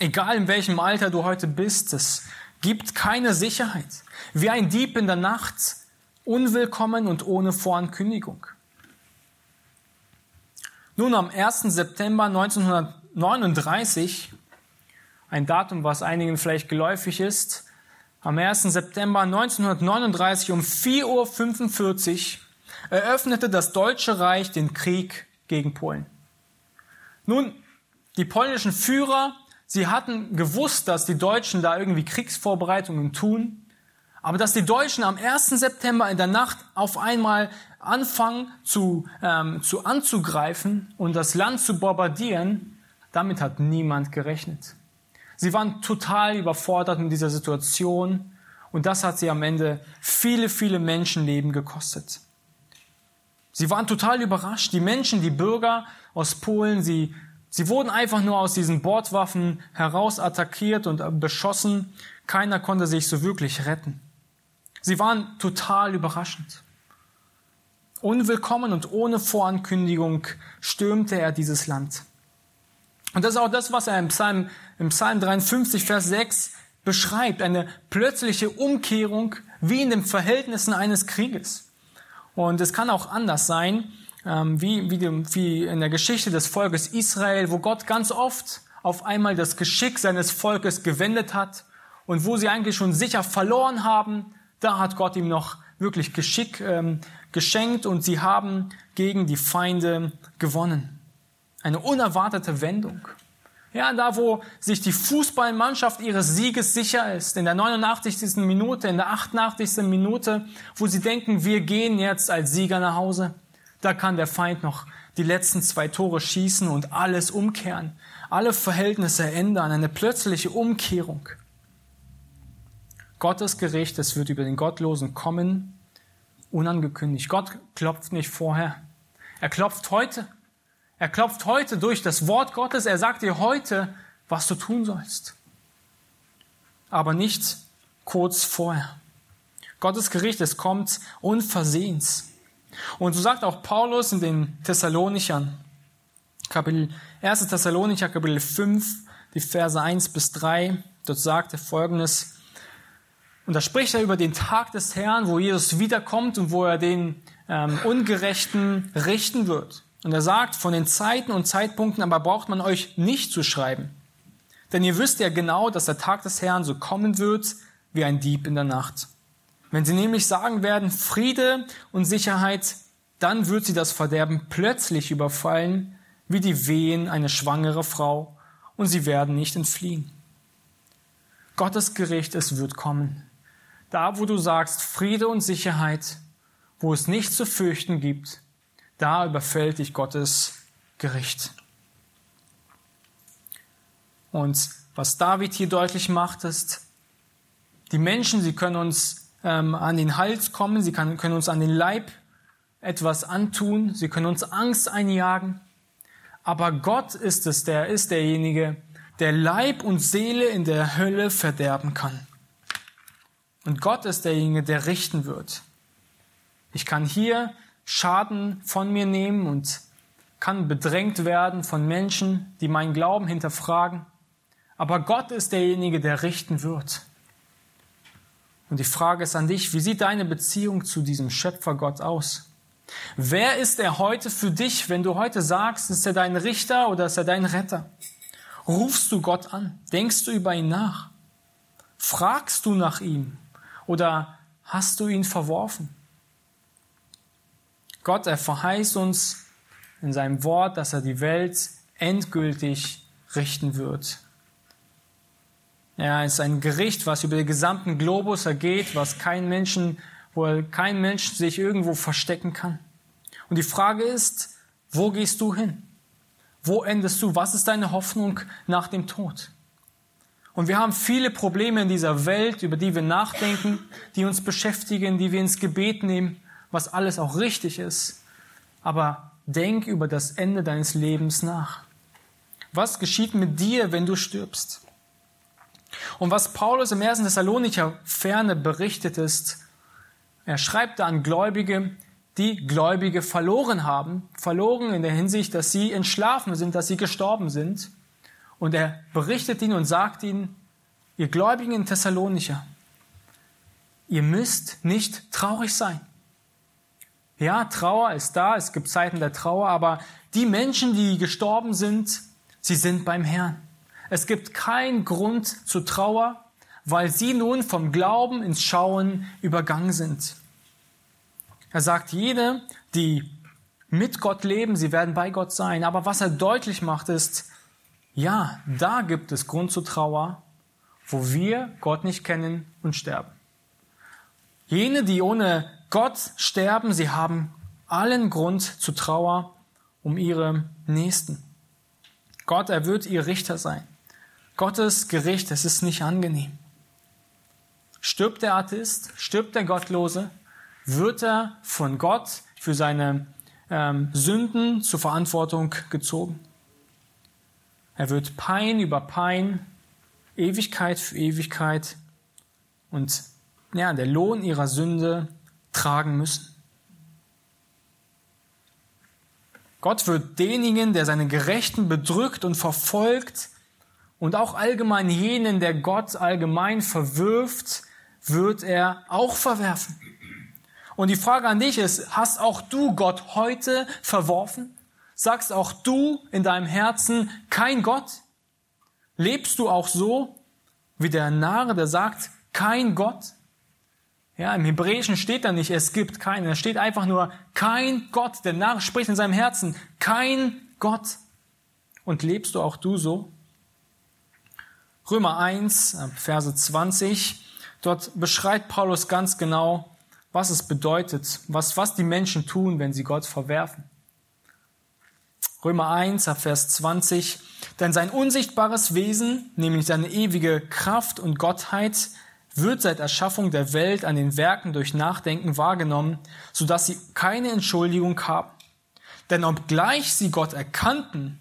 Egal in welchem Alter du heute bist, es gibt keine Sicherheit. Wie ein Dieb in der Nacht, unwillkommen und ohne Vorankündigung. Nun, am 1. September 1939, ein Datum, was einigen vielleicht geläufig ist, am 1. September 1939 um 4.45 Uhr eröffnete das Deutsche Reich den Krieg gegen Polen. Nun, die polnischen Führer, sie hatten gewusst, dass die Deutschen da irgendwie Kriegsvorbereitungen tun, aber dass die Deutschen am 1. September in der Nacht auf einmal anfangen zu, ähm, zu anzugreifen und das Land zu bombardieren, damit hat niemand gerechnet. Sie waren total überfordert mit dieser Situation und das hat sie am Ende viele, viele Menschenleben gekostet. Sie waren total überrascht. Die Menschen, die Bürger aus Polen, sie, sie wurden einfach nur aus diesen Bordwaffen heraus attackiert und beschossen. Keiner konnte sich so wirklich retten. Sie waren total überraschend. Unwillkommen und ohne Vorankündigung stürmte er dieses Land. Und das ist auch das, was er im Psalm, im Psalm 53, Vers 6 beschreibt. Eine plötzliche Umkehrung wie in den Verhältnissen eines Krieges. Und es kann auch anders sein, ähm, wie, wie, wie in der Geschichte des Volkes Israel, wo Gott ganz oft auf einmal das Geschick seines Volkes gewendet hat und wo sie eigentlich schon sicher verloren haben, da hat Gott ihm noch wirklich Geschick ähm, geschenkt und sie haben gegen die Feinde gewonnen. Eine unerwartete Wendung. Ja, da wo sich die Fußballmannschaft ihres Sieges sicher ist, in der 89. Minute, in der 88. Minute, wo sie denken, wir gehen jetzt als Sieger nach Hause, da kann der Feind noch die letzten zwei Tore schießen und alles umkehren, alle Verhältnisse ändern, eine plötzliche Umkehrung. Gottes Gericht, es wird über den Gottlosen kommen, unangekündigt. Gott klopft nicht vorher. Er klopft heute. Er klopft heute durch das Wort Gottes. Er sagt dir heute, was du tun sollst. Aber nicht kurz vorher. Gottes Gericht, es kommt unversehens. Und so sagt auch Paulus in den Thessalonichern, Kapitel, 1. Thessalonicher, Kapitel 5, die Verse 1 bis 3, dort sagt er folgendes, und da spricht er über den Tag des Herrn, wo Jesus wiederkommt und wo er den ähm, Ungerechten richten wird. Und er sagt, von den Zeiten und Zeitpunkten aber braucht man euch nicht zu schreiben. Denn ihr wisst ja genau, dass der Tag des Herrn so kommen wird wie ein Dieb in der Nacht. Wenn sie nämlich sagen werden, Friede und Sicherheit, dann wird sie das Verderben plötzlich überfallen, wie die Wehen eine schwangere Frau, und sie werden nicht entfliehen. Gottes Gericht, es wird kommen. Da, wo du sagst Friede und Sicherheit, wo es nichts zu fürchten gibt, da überfällt dich Gottes Gericht. Und was David hier deutlich macht, ist, die Menschen, sie können uns ähm, an den Hals kommen, sie kann, können uns an den Leib etwas antun, sie können uns Angst einjagen, Aber Gott ist es, der ist derjenige, der Leib und Seele in der Hölle verderben kann. Und Gott ist derjenige, der richten wird. Ich kann hier Schaden von mir nehmen und kann bedrängt werden von Menschen, die meinen Glauben hinterfragen. Aber Gott ist derjenige, der richten wird. Und die Frage ist an dich, wie sieht deine Beziehung zu diesem Schöpfer Gott aus? Wer ist er heute für dich, wenn du heute sagst, ist er dein Richter oder ist er dein Retter? Rufst du Gott an? Denkst du über ihn nach? Fragst du nach ihm? Oder hast du ihn verworfen? Gott, er verheißt uns in seinem Wort, dass er die Welt endgültig richten wird. Ja, es ist ein Gericht, was über den gesamten Globus ergeht, was kein Menschen, wo kein Mensch sich irgendwo verstecken kann. Und die Frage ist, wo gehst du hin? Wo endest du? Was ist deine Hoffnung nach dem Tod? Und wir haben viele Probleme in dieser Welt, über die wir nachdenken, die uns beschäftigen, die wir ins Gebet nehmen, was alles auch richtig ist. Aber denk über das Ende deines Lebens nach. Was geschieht mit dir, wenn du stirbst? Und was Paulus im ersten Thessalonicher Ferne berichtet ist, er schreibt da an Gläubige, die Gläubige verloren haben, verloren in der Hinsicht, dass sie entschlafen sind, dass sie gestorben sind. Und er berichtet ihnen und sagt ihnen, ihr Gläubigen in Thessalonicher, ihr müsst nicht traurig sein. Ja, Trauer ist da, es gibt Zeiten der Trauer, aber die Menschen, die gestorben sind, sie sind beim Herrn. Es gibt keinen Grund zur Trauer, weil sie nun vom Glauben ins Schauen übergangen sind. Er sagt, jede, die mit Gott leben, sie werden bei Gott sein. Aber was er deutlich macht, ist, ja, da gibt es Grund zur Trauer, wo wir Gott nicht kennen und sterben. Jene, die ohne Gott sterben, sie haben allen Grund zur Trauer um ihre Nächsten. Gott, er wird ihr Richter sein. Gottes Gericht, es ist nicht angenehm. Stirbt der Atheist, stirbt der Gottlose, wird er von Gott für seine ähm, Sünden zur Verantwortung gezogen. Er wird Pein über Pein, Ewigkeit für Ewigkeit und ja, der Lohn ihrer Sünde tragen müssen. Gott wird denjenigen, der seine Gerechten bedrückt und verfolgt, und auch allgemein jenen, der Gott allgemein verwirft, wird er auch verwerfen. Und die Frage an dich ist, hast auch du Gott heute verworfen? Sagst auch du in deinem Herzen kein Gott? Lebst du auch so wie der Narre, der sagt, kein Gott? Ja, im Hebräischen steht da nicht, es gibt keinen. Da steht einfach nur, kein Gott. Der Narr spricht in seinem Herzen, kein Gott. Und lebst du auch du so? Römer 1, Verse 20, dort beschreibt Paulus ganz genau, was es bedeutet, was, was die Menschen tun, wenn sie Gott verwerfen. Römer 1, Vers 20, denn sein unsichtbares Wesen, nämlich seine ewige Kraft und Gottheit, wird seit Erschaffung der Welt an den Werken durch Nachdenken wahrgenommen, so dass sie keine Entschuldigung haben. Denn obgleich sie Gott erkannten,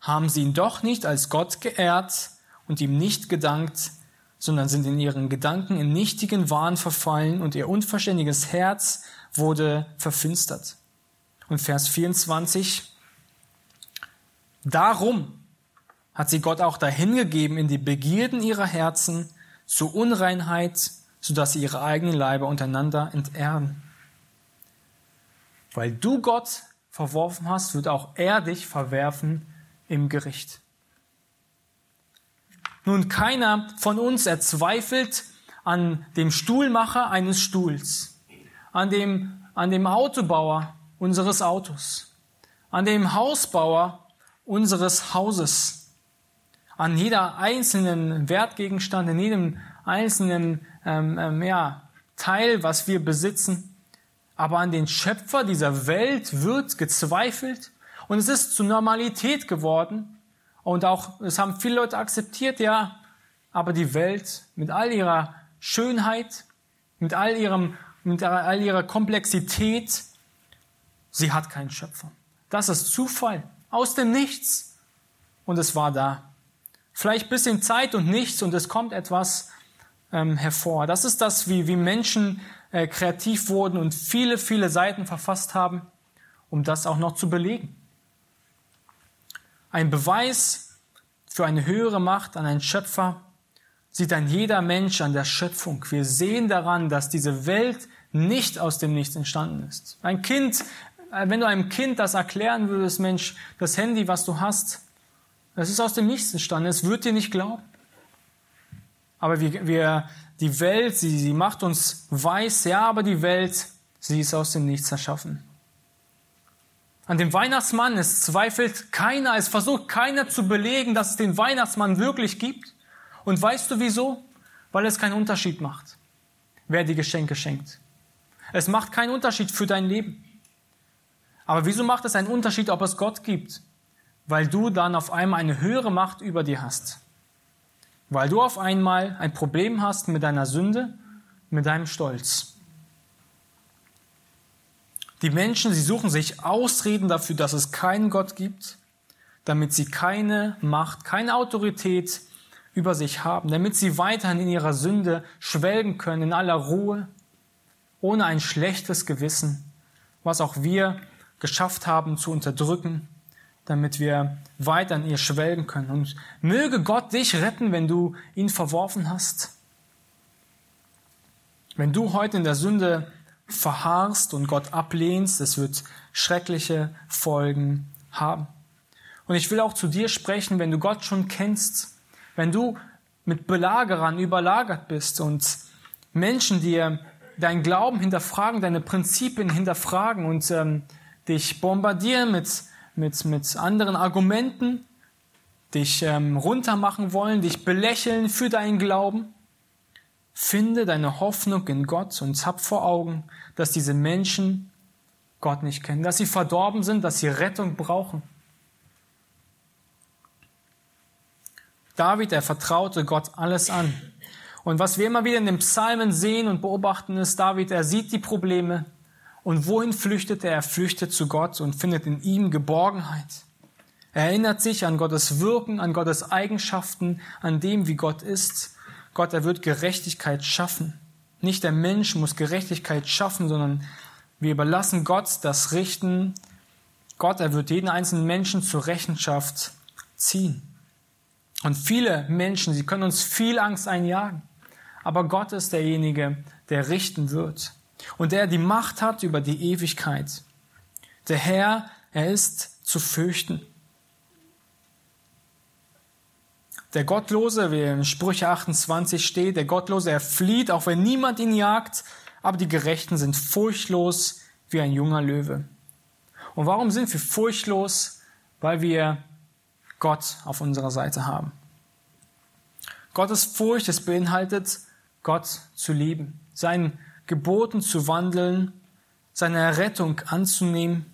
haben sie ihn doch nicht als Gott geehrt, und ihm nicht gedankt, sondern sind in ihren Gedanken in nichtigen Wahn verfallen und ihr unverständiges Herz wurde verfinstert. Und Vers 24, darum hat sie Gott auch dahingegeben in die Begierden ihrer Herzen zur Unreinheit, sodass sie ihre eigenen Leiber untereinander entehren. Weil du Gott verworfen hast, wird auch er dich verwerfen im Gericht. Nun, keiner von uns erzweifelt an dem Stuhlmacher eines Stuhls, an dem, an dem Autobauer unseres Autos, an dem Hausbauer unseres Hauses, an jeder einzelnen Wertgegenstand, in jedem einzelnen ähm, ähm, ja, Teil, was wir besitzen. Aber an den Schöpfer dieser Welt wird gezweifelt und es ist zur Normalität geworden, und auch, es haben viele Leute akzeptiert, ja, aber die Welt mit all ihrer Schönheit, mit all ihrem, mit all ihrer Komplexität, sie hat keinen Schöpfer. Das ist Zufall. aus dem Nichts. Und es war da. Vielleicht bisschen Zeit und nichts und es kommt etwas ähm, hervor. Das ist das, wie, wie Menschen äh, kreativ wurden und viele, viele Seiten verfasst haben, um das auch noch zu belegen. Ein Beweis für eine höhere Macht an einen Schöpfer sieht ein jeder Mensch an der Schöpfung. Wir sehen daran, dass diese Welt nicht aus dem Nichts entstanden ist. Ein Kind, äh, wenn du einem Kind das erklären würdest, Mensch, das Handy, was du hast, das ist aus dem Nichts entstanden, es wird dir nicht glauben. Aber wir, wir, die Welt, sie, sie macht uns weiß, ja, aber die Welt, sie ist aus dem Nichts erschaffen. An dem Weihnachtsmann, es zweifelt keiner, es versucht keiner zu belegen, dass es den Weihnachtsmann wirklich gibt. Und weißt du wieso? Weil es keinen Unterschied macht, wer die Geschenke schenkt. Es macht keinen Unterschied für dein Leben. Aber wieso macht es einen Unterschied, ob es Gott gibt? Weil du dann auf einmal eine höhere Macht über dir hast. Weil du auf einmal ein Problem hast mit deiner Sünde, mit deinem Stolz. Die Menschen, sie suchen sich Ausreden dafür, dass es keinen Gott gibt, damit sie keine Macht, keine Autorität über sich haben, damit sie weiterhin in ihrer Sünde schwelgen können, in aller Ruhe, ohne ein schlechtes Gewissen, was auch wir geschafft haben zu unterdrücken, damit wir weiter in ihr schwelgen können. Und möge Gott dich retten, wenn du ihn verworfen hast. Wenn du heute in der Sünde verharrst und Gott ablehnst, es wird schreckliche Folgen haben. Und ich will auch zu dir sprechen, wenn du Gott schon kennst, wenn du mit Belagerern überlagert bist und Menschen dir deinen Glauben hinterfragen, deine Prinzipien hinterfragen und ähm, dich bombardieren mit, mit, mit anderen Argumenten, dich ähm, runtermachen wollen, dich belächeln für deinen Glauben, Finde deine Hoffnung in Gott und hab vor Augen, dass diese Menschen Gott nicht kennen, dass sie verdorben sind, dass sie Rettung brauchen. David, er vertraute Gott alles an. Und was wir immer wieder in den Psalmen sehen und beobachten, ist, David, er sieht die Probleme. Und wohin flüchtet er? Er flüchtet zu Gott und findet in ihm Geborgenheit. Er erinnert sich an Gottes Wirken, an Gottes Eigenschaften, an dem, wie Gott ist Gott, er wird Gerechtigkeit schaffen. Nicht der Mensch muss Gerechtigkeit schaffen, sondern wir überlassen Gott das Richten. Gott, er wird jeden einzelnen Menschen zur Rechenschaft ziehen. Und viele Menschen, sie können uns viel Angst einjagen. Aber Gott ist derjenige, der richten wird. Und der die Macht hat über die Ewigkeit. Der Herr, er ist zu fürchten. Der Gottlose, wie in Sprüche 28 steht, der Gottlose, er flieht, auch wenn niemand ihn jagt, aber die Gerechten sind furchtlos wie ein junger Löwe. Und warum sind wir furchtlos? Weil wir Gott auf unserer Seite haben. Gottes Furcht, es beinhaltet, Gott zu lieben, seinen Geboten zu wandeln, seine Errettung anzunehmen,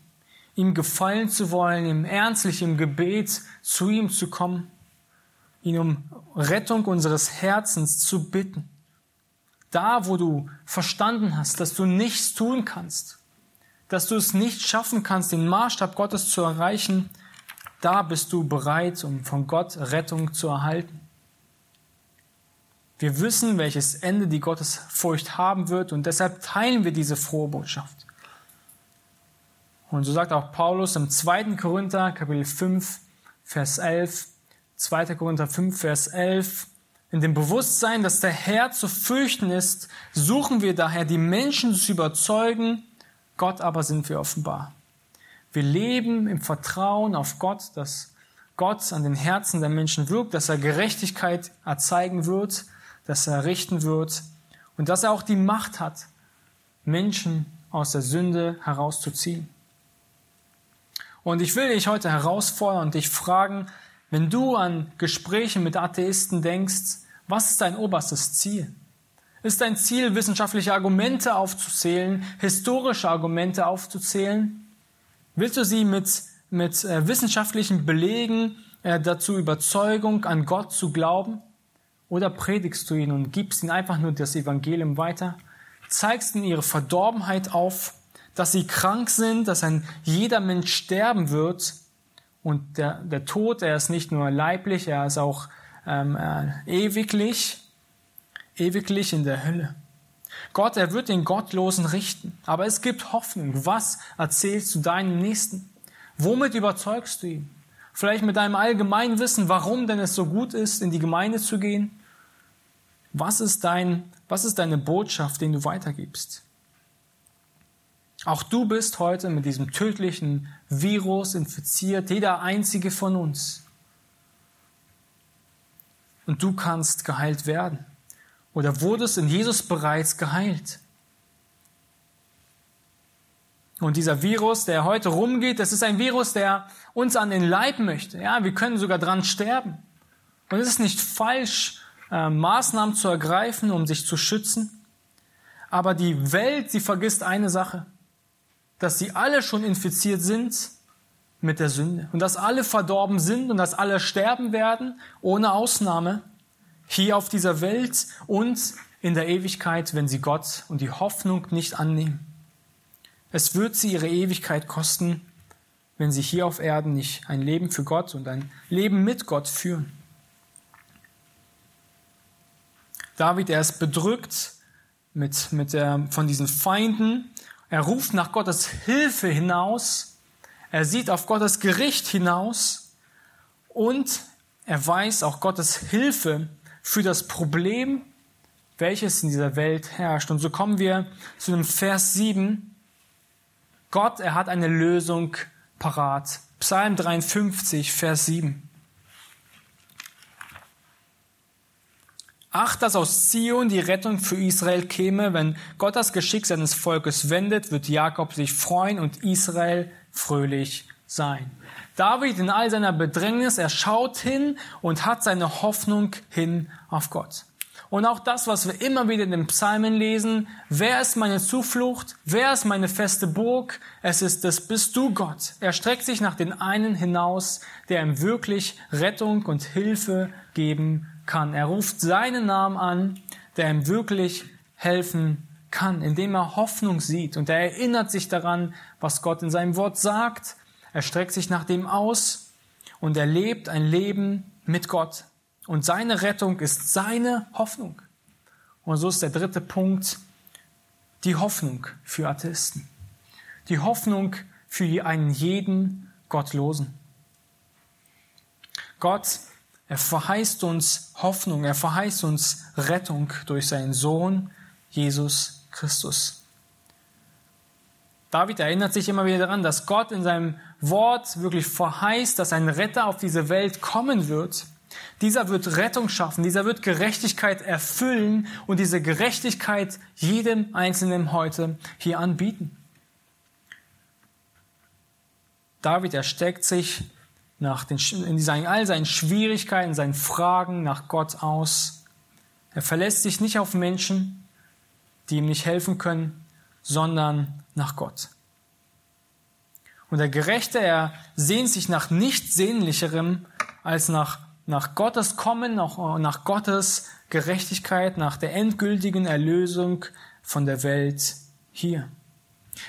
ihm gefallen zu wollen, im ernstlichen Gebet zu ihm zu kommen ihn um Rettung unseres Herzens zu bitten. Da, wo du verstanden hast, dass du nichts tun kannst, dass du es nicht schaffen kannst, den Maßstab Gottes zu erreichen, da bist du bereit, um von Gott Rettung zu erhalten. Wir wissen, welches Ende die Gottesfurcht haben wird und deshalb teilen wir diese frohe Botschaft. Und so sagt auch Paulus im 2. Korinther, Kapitel 5, Vers 11, 2. Korinther 5, Vers 11. In dem Bewusstsein, dass der Herr zu fürchten ist, suchen wir daher, die Menschen zu überzeugen, Gott aber sind wir offenbar. Wir leben im Vertrauen auf Gott, dass Gott an den Herzen der Menschen wirkt, dass er Gerechtigkeit erzeigen wird, dass er richten wird und dass er auch die Macht hat, Menschen aus der Sünde herauszuziehen. Und ich will dich heute herausfordern und dich fragen, wenn du an Gespräche mit Atheisten denkst, was ist dein oberstes Ziel? Ist dein Ziel, wissenschaftliche Argumente aufzuzählen, historische Argumente aufzuzählen? Willst du sie mit, mit äh, wissenschaftlichen Belegen äh, dazu Überzeugung, an Gott zu glauben? Oder predigst du ihn und gibst ihnen einfach nur das Evangelium weiter? Zeigst ihnen ihre Verdorbenheit auf, dass sie krank sind, dass ein jeder Mensch sterben wird Und der, der Tod, er ist nicht nur leiblich, er ist auch ähm, äh, ewiglich, ewiglich in der Hölle. Gott, er wird den Gottlosen richten. Aber es gibt Hoffnung. Was erzählst du deinem Nächsten? Womit überzeugst du ihn? Vielleicht mit deinem allgemeinen Wissen, warum denn es so gut ist, in die Gemeinde zu gehen? Was ist dein, was ist deine Botschaft, den du weitergibst? Auch du bist heute mit diesem tödlichen Virus infiziert, jeder einzige von uns. Und du kannst geheilt werden. Oder wurdest in Jesus bereits geheilt. Und dieser Virus, der heute rumgeht, das ist ein Virus, der uns an den Leib möchte. Ja, wir können sogar dran sterben. Und es ist nicht falsch, äh, Maßnahmen zu ergreifen, um sich zu schützen. Aber die Welt, sie vergisst eine Sache dass sie alle schon infiziert sind mit der Sünde und dass alle verdorben sind und dass alle sterben werden, ohne Ausnahme, hier auf dieser Welt und in der Ewigkeit, wenn sie Gott und die Hoffnung nicht annehmen. Es wird sie ihre Ewigkeit kosten, wenn sie hier auf Erden nicht ein Leben für Gott und ein Leben mit Gott führen. David, er ist bedrückt mit, mit der, von diesen Feinden er ruft nach Gottes Hilfe hinaus. Er sieht auf Gottes Gericht hinaus. Und er weiß auch Gottes Hilfe für das Problem, welches in dieser Welt herrscht. Und so kommen wir zu dem Vers 7. Gott, er hat eine Lösung parat. Psalm 53, Vers 7. Ach, dass aus Zion die Rettung für Israel käme. Wenn Gott das Geschick seines Volkes wendet, wird Jakob sich freuen und Israel fröhlich sein. David in all seiner Bedrängnis, er schaut hin und hat seine Hoffnung hin auf Gott. Und auch das, was wir immer wieder in den Psalmen lesen, wer ist meine Zuflucht? Wer ist meine feste Burg? Es ist es, bist du Gott. Er streckt sich nach den einen hinaus, der ihm wirklich Rettung und Hilfe geben kann. Er ruft seinen Namen an, der ihm wirklich helfen kann, indem er Hoffnung sieht und er erinnert sich daran, was Gott in seinem Wort sagt. Er streckt sich nach dem aus und er lebt ein Leben mit Gott. Und seine Rettung ist seine Hoffnung. Und so ist der dritte Punkt die Hoffnung für Atheisten. Die Hoffnung für einen jeden Gottlosen. Gott er verheißt uns Hoffnung, er verheißt uns Rettung durch seinen Sohn Jesus Christus. David erinnert sich immer wieder daran, dass Gott in seinem Wort wirklich verheißt, dass ein Retter auf diese Welt kommen wird. Dieser wird Rettung schaffen, dieser wird Gerechtigkeit erfüllen und diese Gerechtigkeit jedem Einzelnen heute hier anbieten. David ersteckt sich nach den, in seinen, all seinen Schwierigkeiten, seinen Fragen nach Gott aus. Er verlässt sich nicht auf Menschen, die ihm nicht helfen können, sondern nach Gott. Und der Gerechte, er sehnt sich nach nichts Sehnlicherem als nach, nach Gottes Kommen, nach, nach Gottes Gerechtigkeit, nach der endgültigen Erlösung von der Welt hier.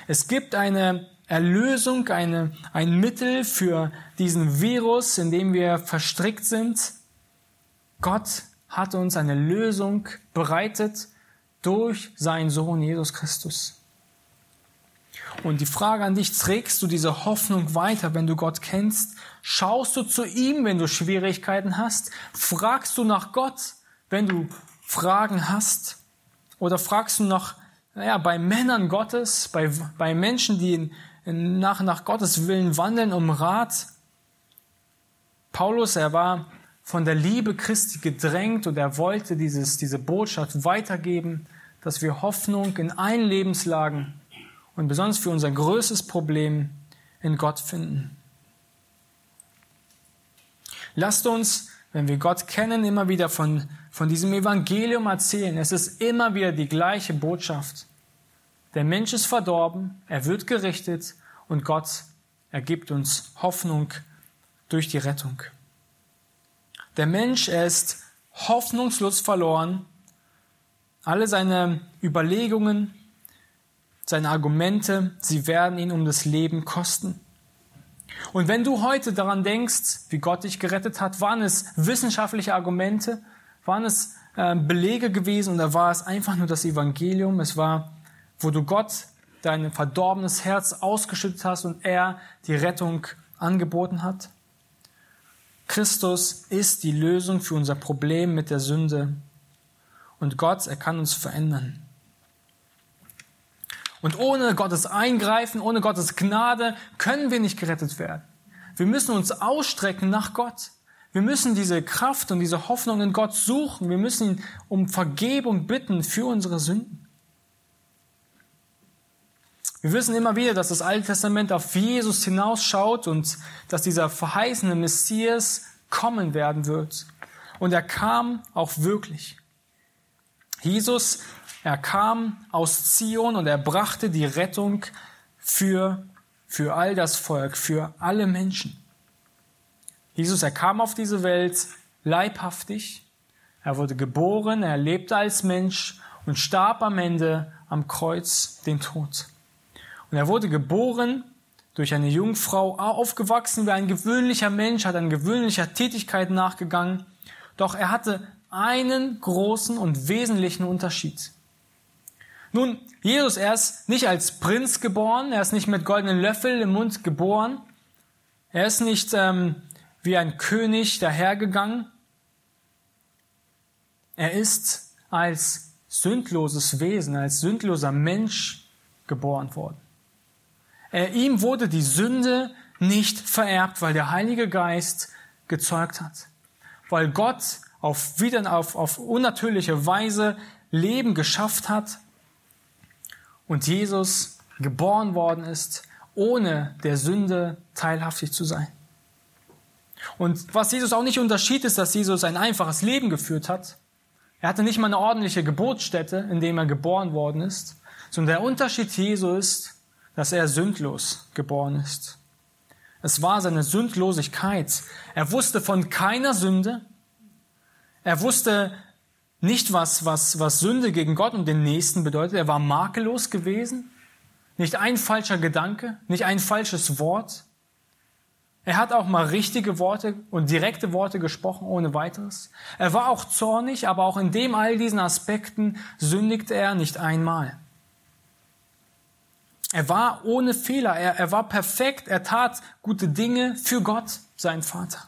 Es gibt eine Erlösung, eine, ein Mittel für diesen Virus, in dem wir verstrickt sind. Gott hat uns eine Lösung bereitet durch seinen Sohn Jesus Christus. Und die Frage an dich, trägst du diese Hoffnung weiter, wenn du Gott kennst? Schaust du zu ihm, wenn du Schwierigkeiten hast? Fragst du nach Gott, wenn du Fragen hast? Oder fragst du nach, naja, bei Männern Gottes, bei, bei Menschen, die in, nach, nach Gottes Willen wandeln um Rat. Paulus, er war von der Liebe Christi gedrängt und er wollte dieses, diese Botschaft weitergeben, dass wir Hoffnung in allen Lebenslagen und besonders für unser größtes Problem in Gott finden. Lasst uns, wenn wir Gott kennen, immer wieder von, von diesem Evangelium erzählen. Es ist immer wieder die gleiche Botschaft. Der Mensch ist verdorben, er wird gerichtet und Gott ergibt uns Hoffnung durch die Rettung. Der Mensch, ist hoffnungslos verloren. Alle seine Überlegungen, seine Argumente, sie werden ihn um das Leben kosten. Und wenn du heute daran denkst, wie Gott dich gerettet hat, waren es wissenschaftliche Argumente, waren es äh, Belege gewesen oder war es einfach nur das Evangelium? Es war, wo du Gott dein verdorbenes Herz ausgeschüttet hast und er die Rettung angeboten hat? Christus ist die Lösung für unser Problem mit der Sünde. Und Gott, er kann uns verändern. Und ohne Gottes Eingreifen, ohne Gottes Gnade können wir nicht gerettet werden. Wir müssen uns ausstrecken nach Gott. Wir müssen diese Kraft und diese Hoffnung in Gott suchen. Wir müssen ihn um Vergebung bitten für unsere Sünden. Wir wissen immer wieder, dass das Alte Testament auf Jesus hinausschaut und dass dieser verheißene Messias kommen werden wird. Und er kam auch wirklich. Jesus er kam aus Zion und er brachte die Rettung für, für all das Volk, für alle Menschen. Jesus, er kam auf diese Welt leibhaftig. Er wurde geboren, er lebte als Mensch und starb am Ende am Kreuz den Tod. Und er wurde geboren durch eine Jungfrau, aufgewachsen wie ein gewöhnlicher Mensch, hat an gewöhnlicher Tätigkeit nachgegangen. Doch er hatte einen großen und wesentlichen Unterschied. Nun, Jesus, er ist nicht als Prinz geboren, er ist nicht mit goldenen Löffel im Mund geboren, er ist nicht ähm, wie ein König dahergegangen, er ist als sündloses Wesen, als sündloser Mensch geboren worden. Er, ihm wurde die Sünde nicht vererbt, weil der Heilige Geist gezeugt hat. Weil Gott auf, wieder, auf, auf unnatürliche Weise Leben geschafft hat und Jesus geboren worden ist, ohne der Sünde teilhaftig zu sein. Und was Jesus auch nicht unterschied, ist, dass Jesus ein einfaches Leben geführt hat. Er hatte nicht mal eine ordentliche Geburtsstätte, in dem er geboren worden ist, sondern der Unterschied Jesu ist, dass er sündlos geboren ist. Es war seine Sündlosigkeit. Er wusste von keiner Sünde. Er wusste nicht was, was, was Sünde gegen Gott und den Nächsten bedeutet. Er war makellos gewesen. Nicht ein falscher Gedanke, nicht ein falsches Wort. Er hat auch mal richtige Worte und direkte Worte gesprochen, ohne weiteres. Er war auch zornig, aber auch in dem all diesen Aspekten sündigte er nicht einmal. Er war ohne Fehler, er, er war perfekt, er tat gute Dinge für Gott, sein Vater.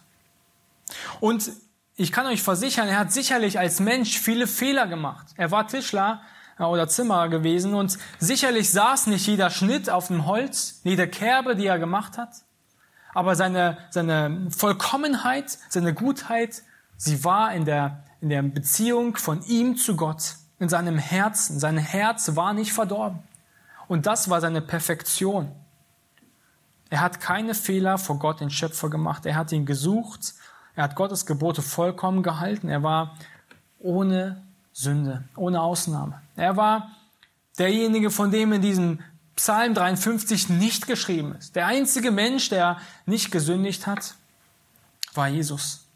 Und ich kann euch versichern, er hat sicherlich als Mensch viele Fehler gemacht. Er war Tischler äh, oder Zimmerer gewesen und sicherlich saß nicht jeder Schnitt auf dem Holz, jede Kerbe, die er gemacht hat. Aber seine, seine Vollkommenheit, seine Gutheit, sie war in der, in der Beziehung von ihm zu Gott, in seinem Herzen. Sein Herz war nicht verdorben. Und das war seine Perfektion. Er hat keine Fehler vor Gott, den Schöpfer, gemacht. Er hat ihn gesucht er hat Gottes Gebote vollkommen gehalten. Er war ohne Sünde, ohne Ausnahme. Er war derjenige, von dem in diesem Psalm 53 nicht geschrieben ist. Der einzige Mensch, der nicht gesündigt hat, war Jesus.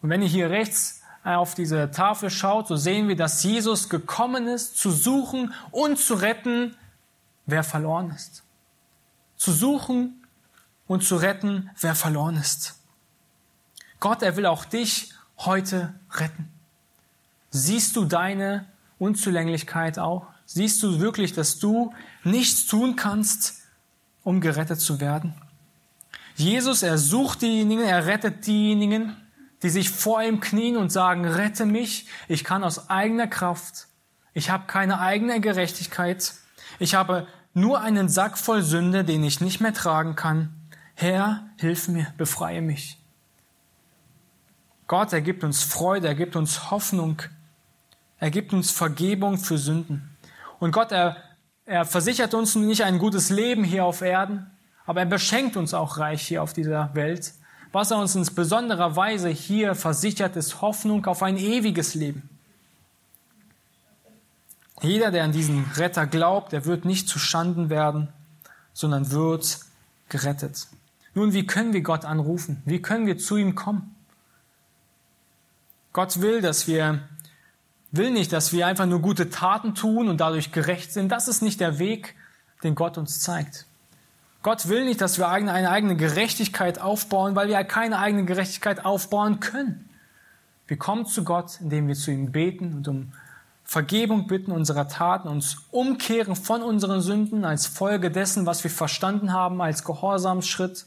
Und wenn ihr hier rechts auf diese Tafel schaut, so sehen wir, dass Jesus gekommen ist, zu suchen und zu retten, wer verloren ist. Zu suchen und zu retten, wer verloren ist. Gott, er will auch dich heute retten. Siehst du deine Unzulänglichkeit auch? Siehst du wirklich, dass du nichts tun kannst, um gerettet zu werden? Jesus, er sucht diejenigen, er rettet diejenigen, die sich vor ihm knien und sagen, rette mich, ich kann aus eigener Kraft, ich habe keine eigene Gerechtigkeit, ich habe nur einen Sack voll Sünde, den ich nicht mehr tragen kann. Herr, hilf mir, befreie mich. Gott, er gibt uns Freude, er gibt uns Hoffnung, er gibt uns Vergebung für Sünden. Und Gott, er, er versichert uns nicht ein gutes Leben hier auf Erden, aber er beschenkt uns auch reich hier auf dieser Welt. Was er uns in besonderer Weise hier versichert, ist Hoffnung auf ein ewiges Leben. Jeder, der an diesen Retter glaubt, der wird nicht zu Schanden werden, sondern wird gerettet. Nun, wie können wir Gott anrufen? Wie können wir zu ihm kommen? Gott will, dass wir, will nicht, dass wir einfach nur gute Taten tun und dadurch gerecht sind. Das ist nicht der Weg, den Gott uns zeigt. Gott will nicht, dass wir eine eigene Gerechtigkeit aufbauen, weil wir keine eigene Gerechtigkeit aufbauen können. Wir kommen zu Gott, indem wir zu ihm beten und um Vergebung bitten unserer Taten, uns umkehren von unseren Sünden als Folge dessen, was wir verstanden haben, als Gehorsamsschritt.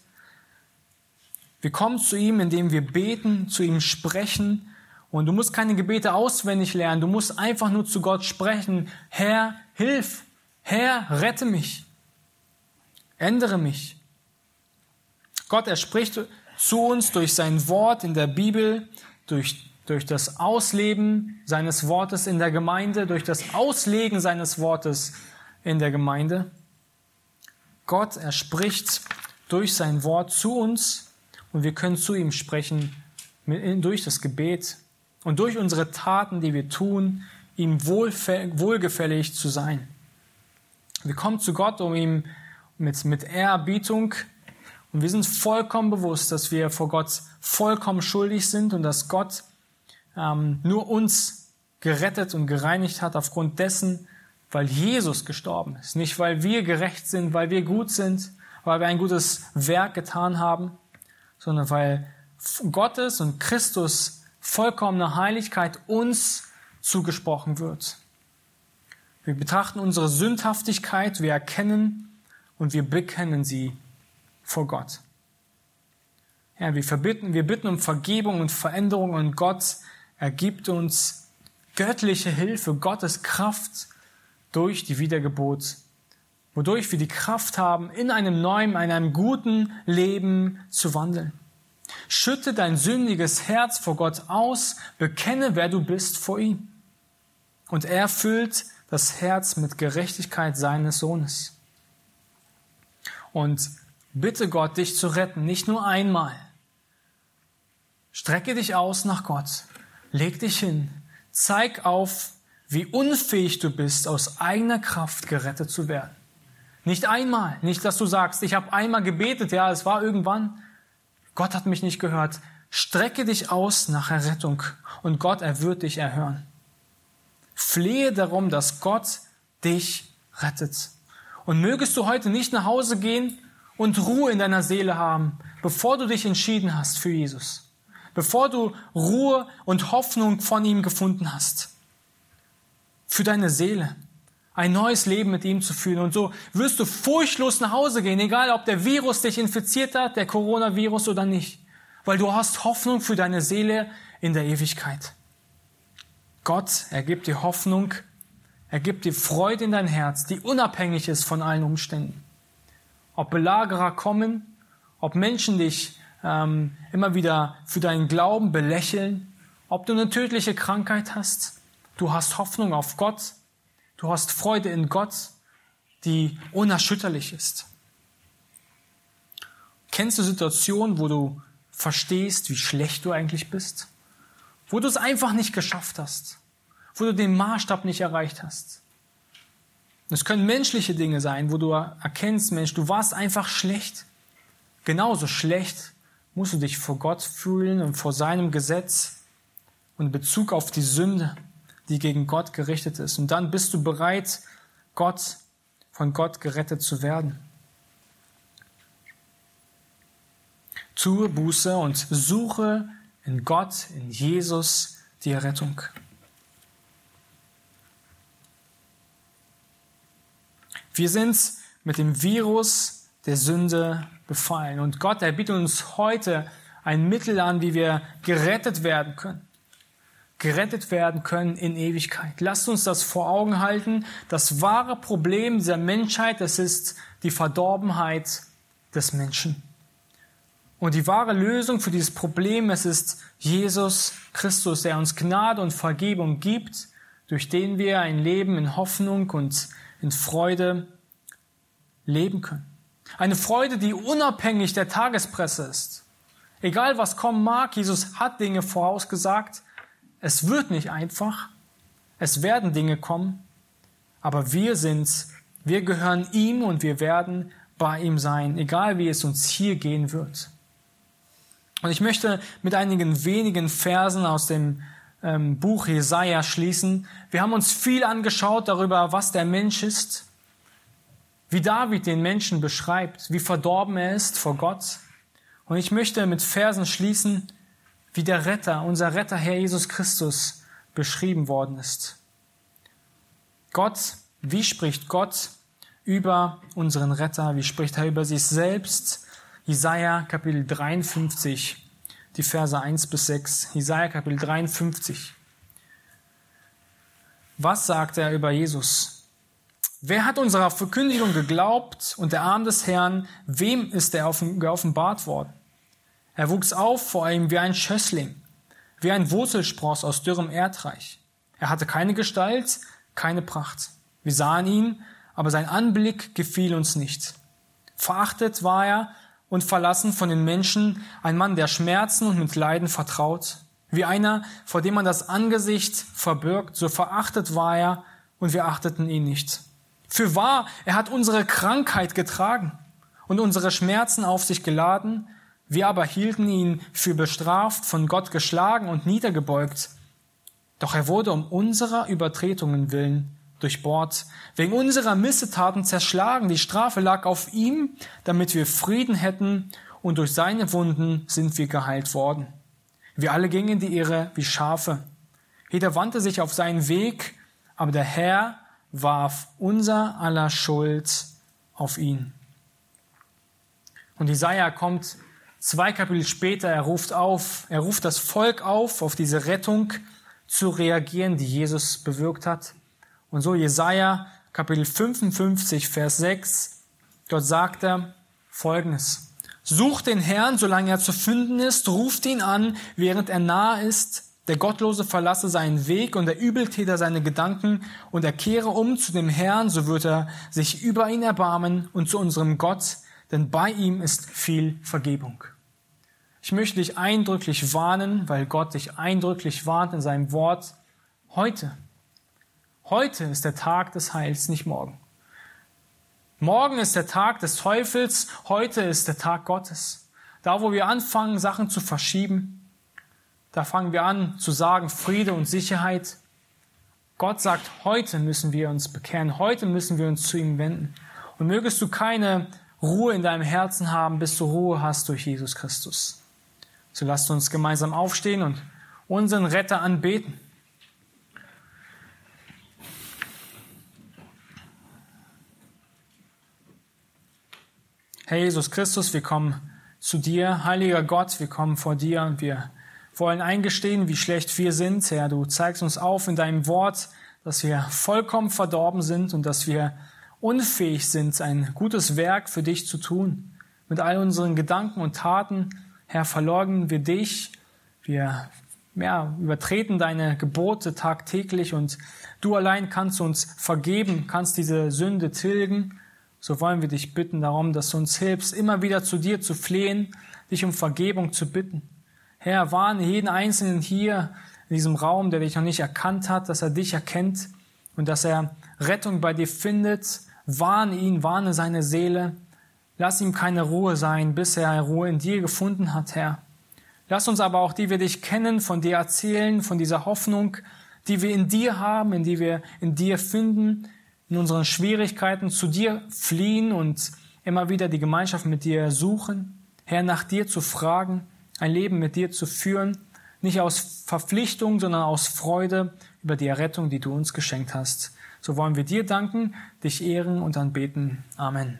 Wir kommen zu ihm, indem wir beten, zu ihm sprechen. Und du musst keine Gebete auswendig lernen. Du musst einfach nur zu Gott sprechen. Herr, hilf. Herr, rette mich. Ändere mich. Gott, er spricht zu uns durch sein Wort in der Bibel, durch, durch das Ausleben seines Wortes in der Gemeinde, durch das Auslegen seines Wortes in der Gemeinde. Gott, er spricht durch sein Wort zu uns und wir können zu ihm sprechen durch das Gebet und durch unsere Taten, die wir tun, ihm wohlgefällig zu sein. Wir kommen zu Gott, um ihm mit, mit Ehrerbietung. Und wir sind vollkommen bewusst, dass wir vor Gott vollkommen schuldig sind und dass Gott ähm, nur uns gerettet und gereinigt hat aufgrund dessen, weil Jesus gestorben ist. Nicht, weil wir gerecht sind, weil wir gut sind, weil wir ein gutes Werk getan haben, sondern weil Gottes und Christus vollkommene Heiligkeit uns zugesprochen wird. Wir betrachten unsere Sündhaftigkeit, wir erkennen, und wir bekennen sie vor Gott. Ja, wir, verbitten, wir bitten um Vergebung und Veränderung und Gott ergibt uns göttliche Hilfe, Gottes Kraft durch die Wiedergeburt, wodurch wir die Kraft haben, in einem neuen, in einem guten Leben zu wandeln. Schütte dein sündiges Herz vor Gott aus, bekenne, wer du bist vor ihm. Und er füllt das Herz mit Gerechtigkeit seines Sohnes. Und bitte Gott, dich zu retten, nicht nur einmal. Strecke dich aus nach Gott, leg dich hin, zeig auf, wie unfähig du bist, aus eigener Kraft gerettet zu werden. Nicht einmal, nicht, dass du sagst, ich habe einmal gebetet, ja, es war irgendwann, Gott hat mich nicht gehört. Strecke dich aus nach Errettung und Gott, er wird dich erhören. Flehe darum, dass Gott dich rettet. Und mögest du heute nicht nach Hause gehen und Ruhe in deiner Seele haben, bevor du dich entschieden hast für Jesus. Bevor du Ruhe und Hoffnung von ihm gefunden hast. Für deine Seele. Ein neues Leben mit ihm zu führen. Und so wirst du furchtlos nach Hause gehen, egal ob der Virus dich infiziert hat, der Coronavirus oder nicht. Weil du hast Hoffnung für deine Seele in der Ewigkeit. Gott, er gibt dir Hoffnung er gibt dir Freude in dein Herz, die unabhängig ist von allen Umständen. Ob Belagerer kommen, ob Menschen dich ähm, immer wieder für deinen Glauben belächeln, ob du eine tödliche Krankheit hast, du hast Hoffnung auf Gott, du hast Freude in Gott, die unerschütterlich ist. Kennst du Situationen, wo du verstehst, wie schlecht du eigentlich bist? Wo du es einfach nicht geschafft hast? Wo du den Maßstab nicht erreicht hast. Es können menschliche Dinge sein, wo du erkennst, Mensch, du warst einfach schlecht. Genauso schlecht musst du dich vor Gott fühlen und vor seinem Gesetz und in Bezug auf die Sünde, die gegen Gott gerichtet ist. Und dann bist du bereit, Gott, von Gott gerettet zu werden. Tue Buße und suche in Gott, in Jesus die Errettung. Wir sind mit dem Virus der Sünde befallen. Und Gott, er bietet uns heute ein Mittel an, wie wir gerettet werden können. Gerettet werden können in Ewigkeit. Lasst uns das vor Augen halten. Das wahre Problem dieser Menschheit, das ist die Verdorbenheit des Menschen. Und die wahre Lösung für dieses Problem, es ist Jesus Christus, der uns Gnade und Vergebung gibt, durch den wir ein Leben in Hoffnung und in Freude leben können. Eine Freude, die unabhängig der Tagespresse ist. Egal was kommen mag, Jesus hat Dinge vorausgesagt. Es wird nicht einfach. Es werden Dinge kommen. Aber wir sind's. Wir gehören ihm und wir werden bei ihm sein, egal wie es uns hier gehen wird. Und ich möchte mit einigen wenigen Versen aus dem ähm, Buch Jesaja schließen. Wir haben uns viel angeschaut darüber, was der Mensch ist. wie David den Menschen beschreibt, wie verdorben er ist vor Gott. Und ich möchte mit Versen schließen, wie der Retter, unser Retter Herr Jesus Christus beschrieben worden ist. Gott, wie spricht Gott über unseren Retter? Wie spricht er über sich selbst? Jesaja Kapitel 53, die Verse 1 bis 6. Jesaja Kapitel 53. Was sagt er über Jesus? Wer hat unserer Verkündigung geglaubt und der Arm des Herrn, wem ist er geoffenbart worden? Er wuchs auf vor ihm wie ein Schössling, wie ein Wurzelspross aus dürrem Erdreich. Er hatte keine Gestalt, keine Pracht. Wir sahen ihn, aber sein Anblick gefiel uns nicht. Verachtet war er und verlassen von den Menschen, ein Mann, der Schmerzen und mit Leiden vertraut, wie einer, vor dem man das Angesicht verbirgt, so verachtet war er und wir achteten ihn nicht. Für wahr, er hat unsere Krankheit getragen und unsere Schmerzen auf sich geladen, wir aber hielten ihn für bestraft, von Gott geschlagen und niedergebeugt. Doch er wurde um unserer Übertretungen willen durchbohrt, wegen unserer Missetaten zerschlagen. Die Strafe lag auf ihm, damit wir Frieden hätten, und durch seine Wunden sind wir geheilt worden. Wir alle gingen die Irre wie Schafe. Jeder wandte sich auf seinen Weg, aber der Herr warf unser aller Schuld auf ihn. Und Isaiah kommt zwei Kapitel später, er ruft auf, er ruft das Volk auf, auf diese Rettung zu reagieren, die Jesus bewirkt hat. Und so Jesaja Kapitel 55, Vers 6, dort sagt er Folgendes. Sucht den Herrn, solange er zu finden ist, ruft ihn an, während er nahe ist. Der Gottlose verlasse seinen Weg und der Übeltäter seine Gedanken und er kehre um zu dem Herrn, so wird er sich über ihn erbarmen und zu unserem Gott, denn bei ihm ist viel Vergebung. Ich möchte dich eindrücklich warnen, weil Gott dich eindrücklich warnt in seinem Wort. Heute, heute ist der Tag des Heils, nicht morgen. Morgen ist der Tag des Teufels, heute ist der Tag Gottes. Da, wo wir anfangen, Sachen zu verschieben, da fangen wir an zu sagen, Friede und Sicherheit. Gott sagt, heute müssen wir uns bekehren, heute müssen wir uns zu ihm wenden. Und mögest du keine Ruhe in deinem Herzen haben, bis du Ruhe hast durch Jesus Christus. So lasst uns gemeinsam aufstehen und unseren Retter anbeten. Herr Jesus Christus, wir kommen zu dir. Heiliger Gott, wir kommen vor dir und wir wollen eingestehen, wie schlecht wir sind. Herr, du zeigst uns auf in deinem Wort, dass wir vollkommen verdorben sind und dass wir unfähig sind, ein gutes Werk für dich zu tun. Mit all unseren Gedanken und Taten, Herr, verleugnen wir dich. Wir ja, übertreten deine Gebote tagtäglich und du allein kannst uns vergeben, kannst diese Sünde tilgen so wollen wir dich bitten darum, dass du uns hilfst, immer wieder zu dir zu flehen, dich um Vergebung zu bitten. Herr, warne jeden Einzelnen hier in diesem Raum, der dich noch nicht erkannt hat, dass er dich erkennt und dass er Rettung bei dir findet. Warne ihn, warne seine Seele. Lass ihm keine Ruhe sein, bis er Ruhe in dir gefunden hat, Herr. Lass uns aber auch, die wir dich kennen, von dir erzählen, von dieser Hoffnung, die wir in dir haben, in die wir in dir finden, in unseren Schwierigkeiten zu dir fliehen und immer wieder die Gemeinschaft mit dir suchen, Herr, nach dir zu fragen, ein Leben mit dir zu führen, nicht aus Verpflichtung, sondern aus Freude über die Errettung, die du uns geschenkt hast. So wollen wir dir danken, dich ehren und anbeten. Amen.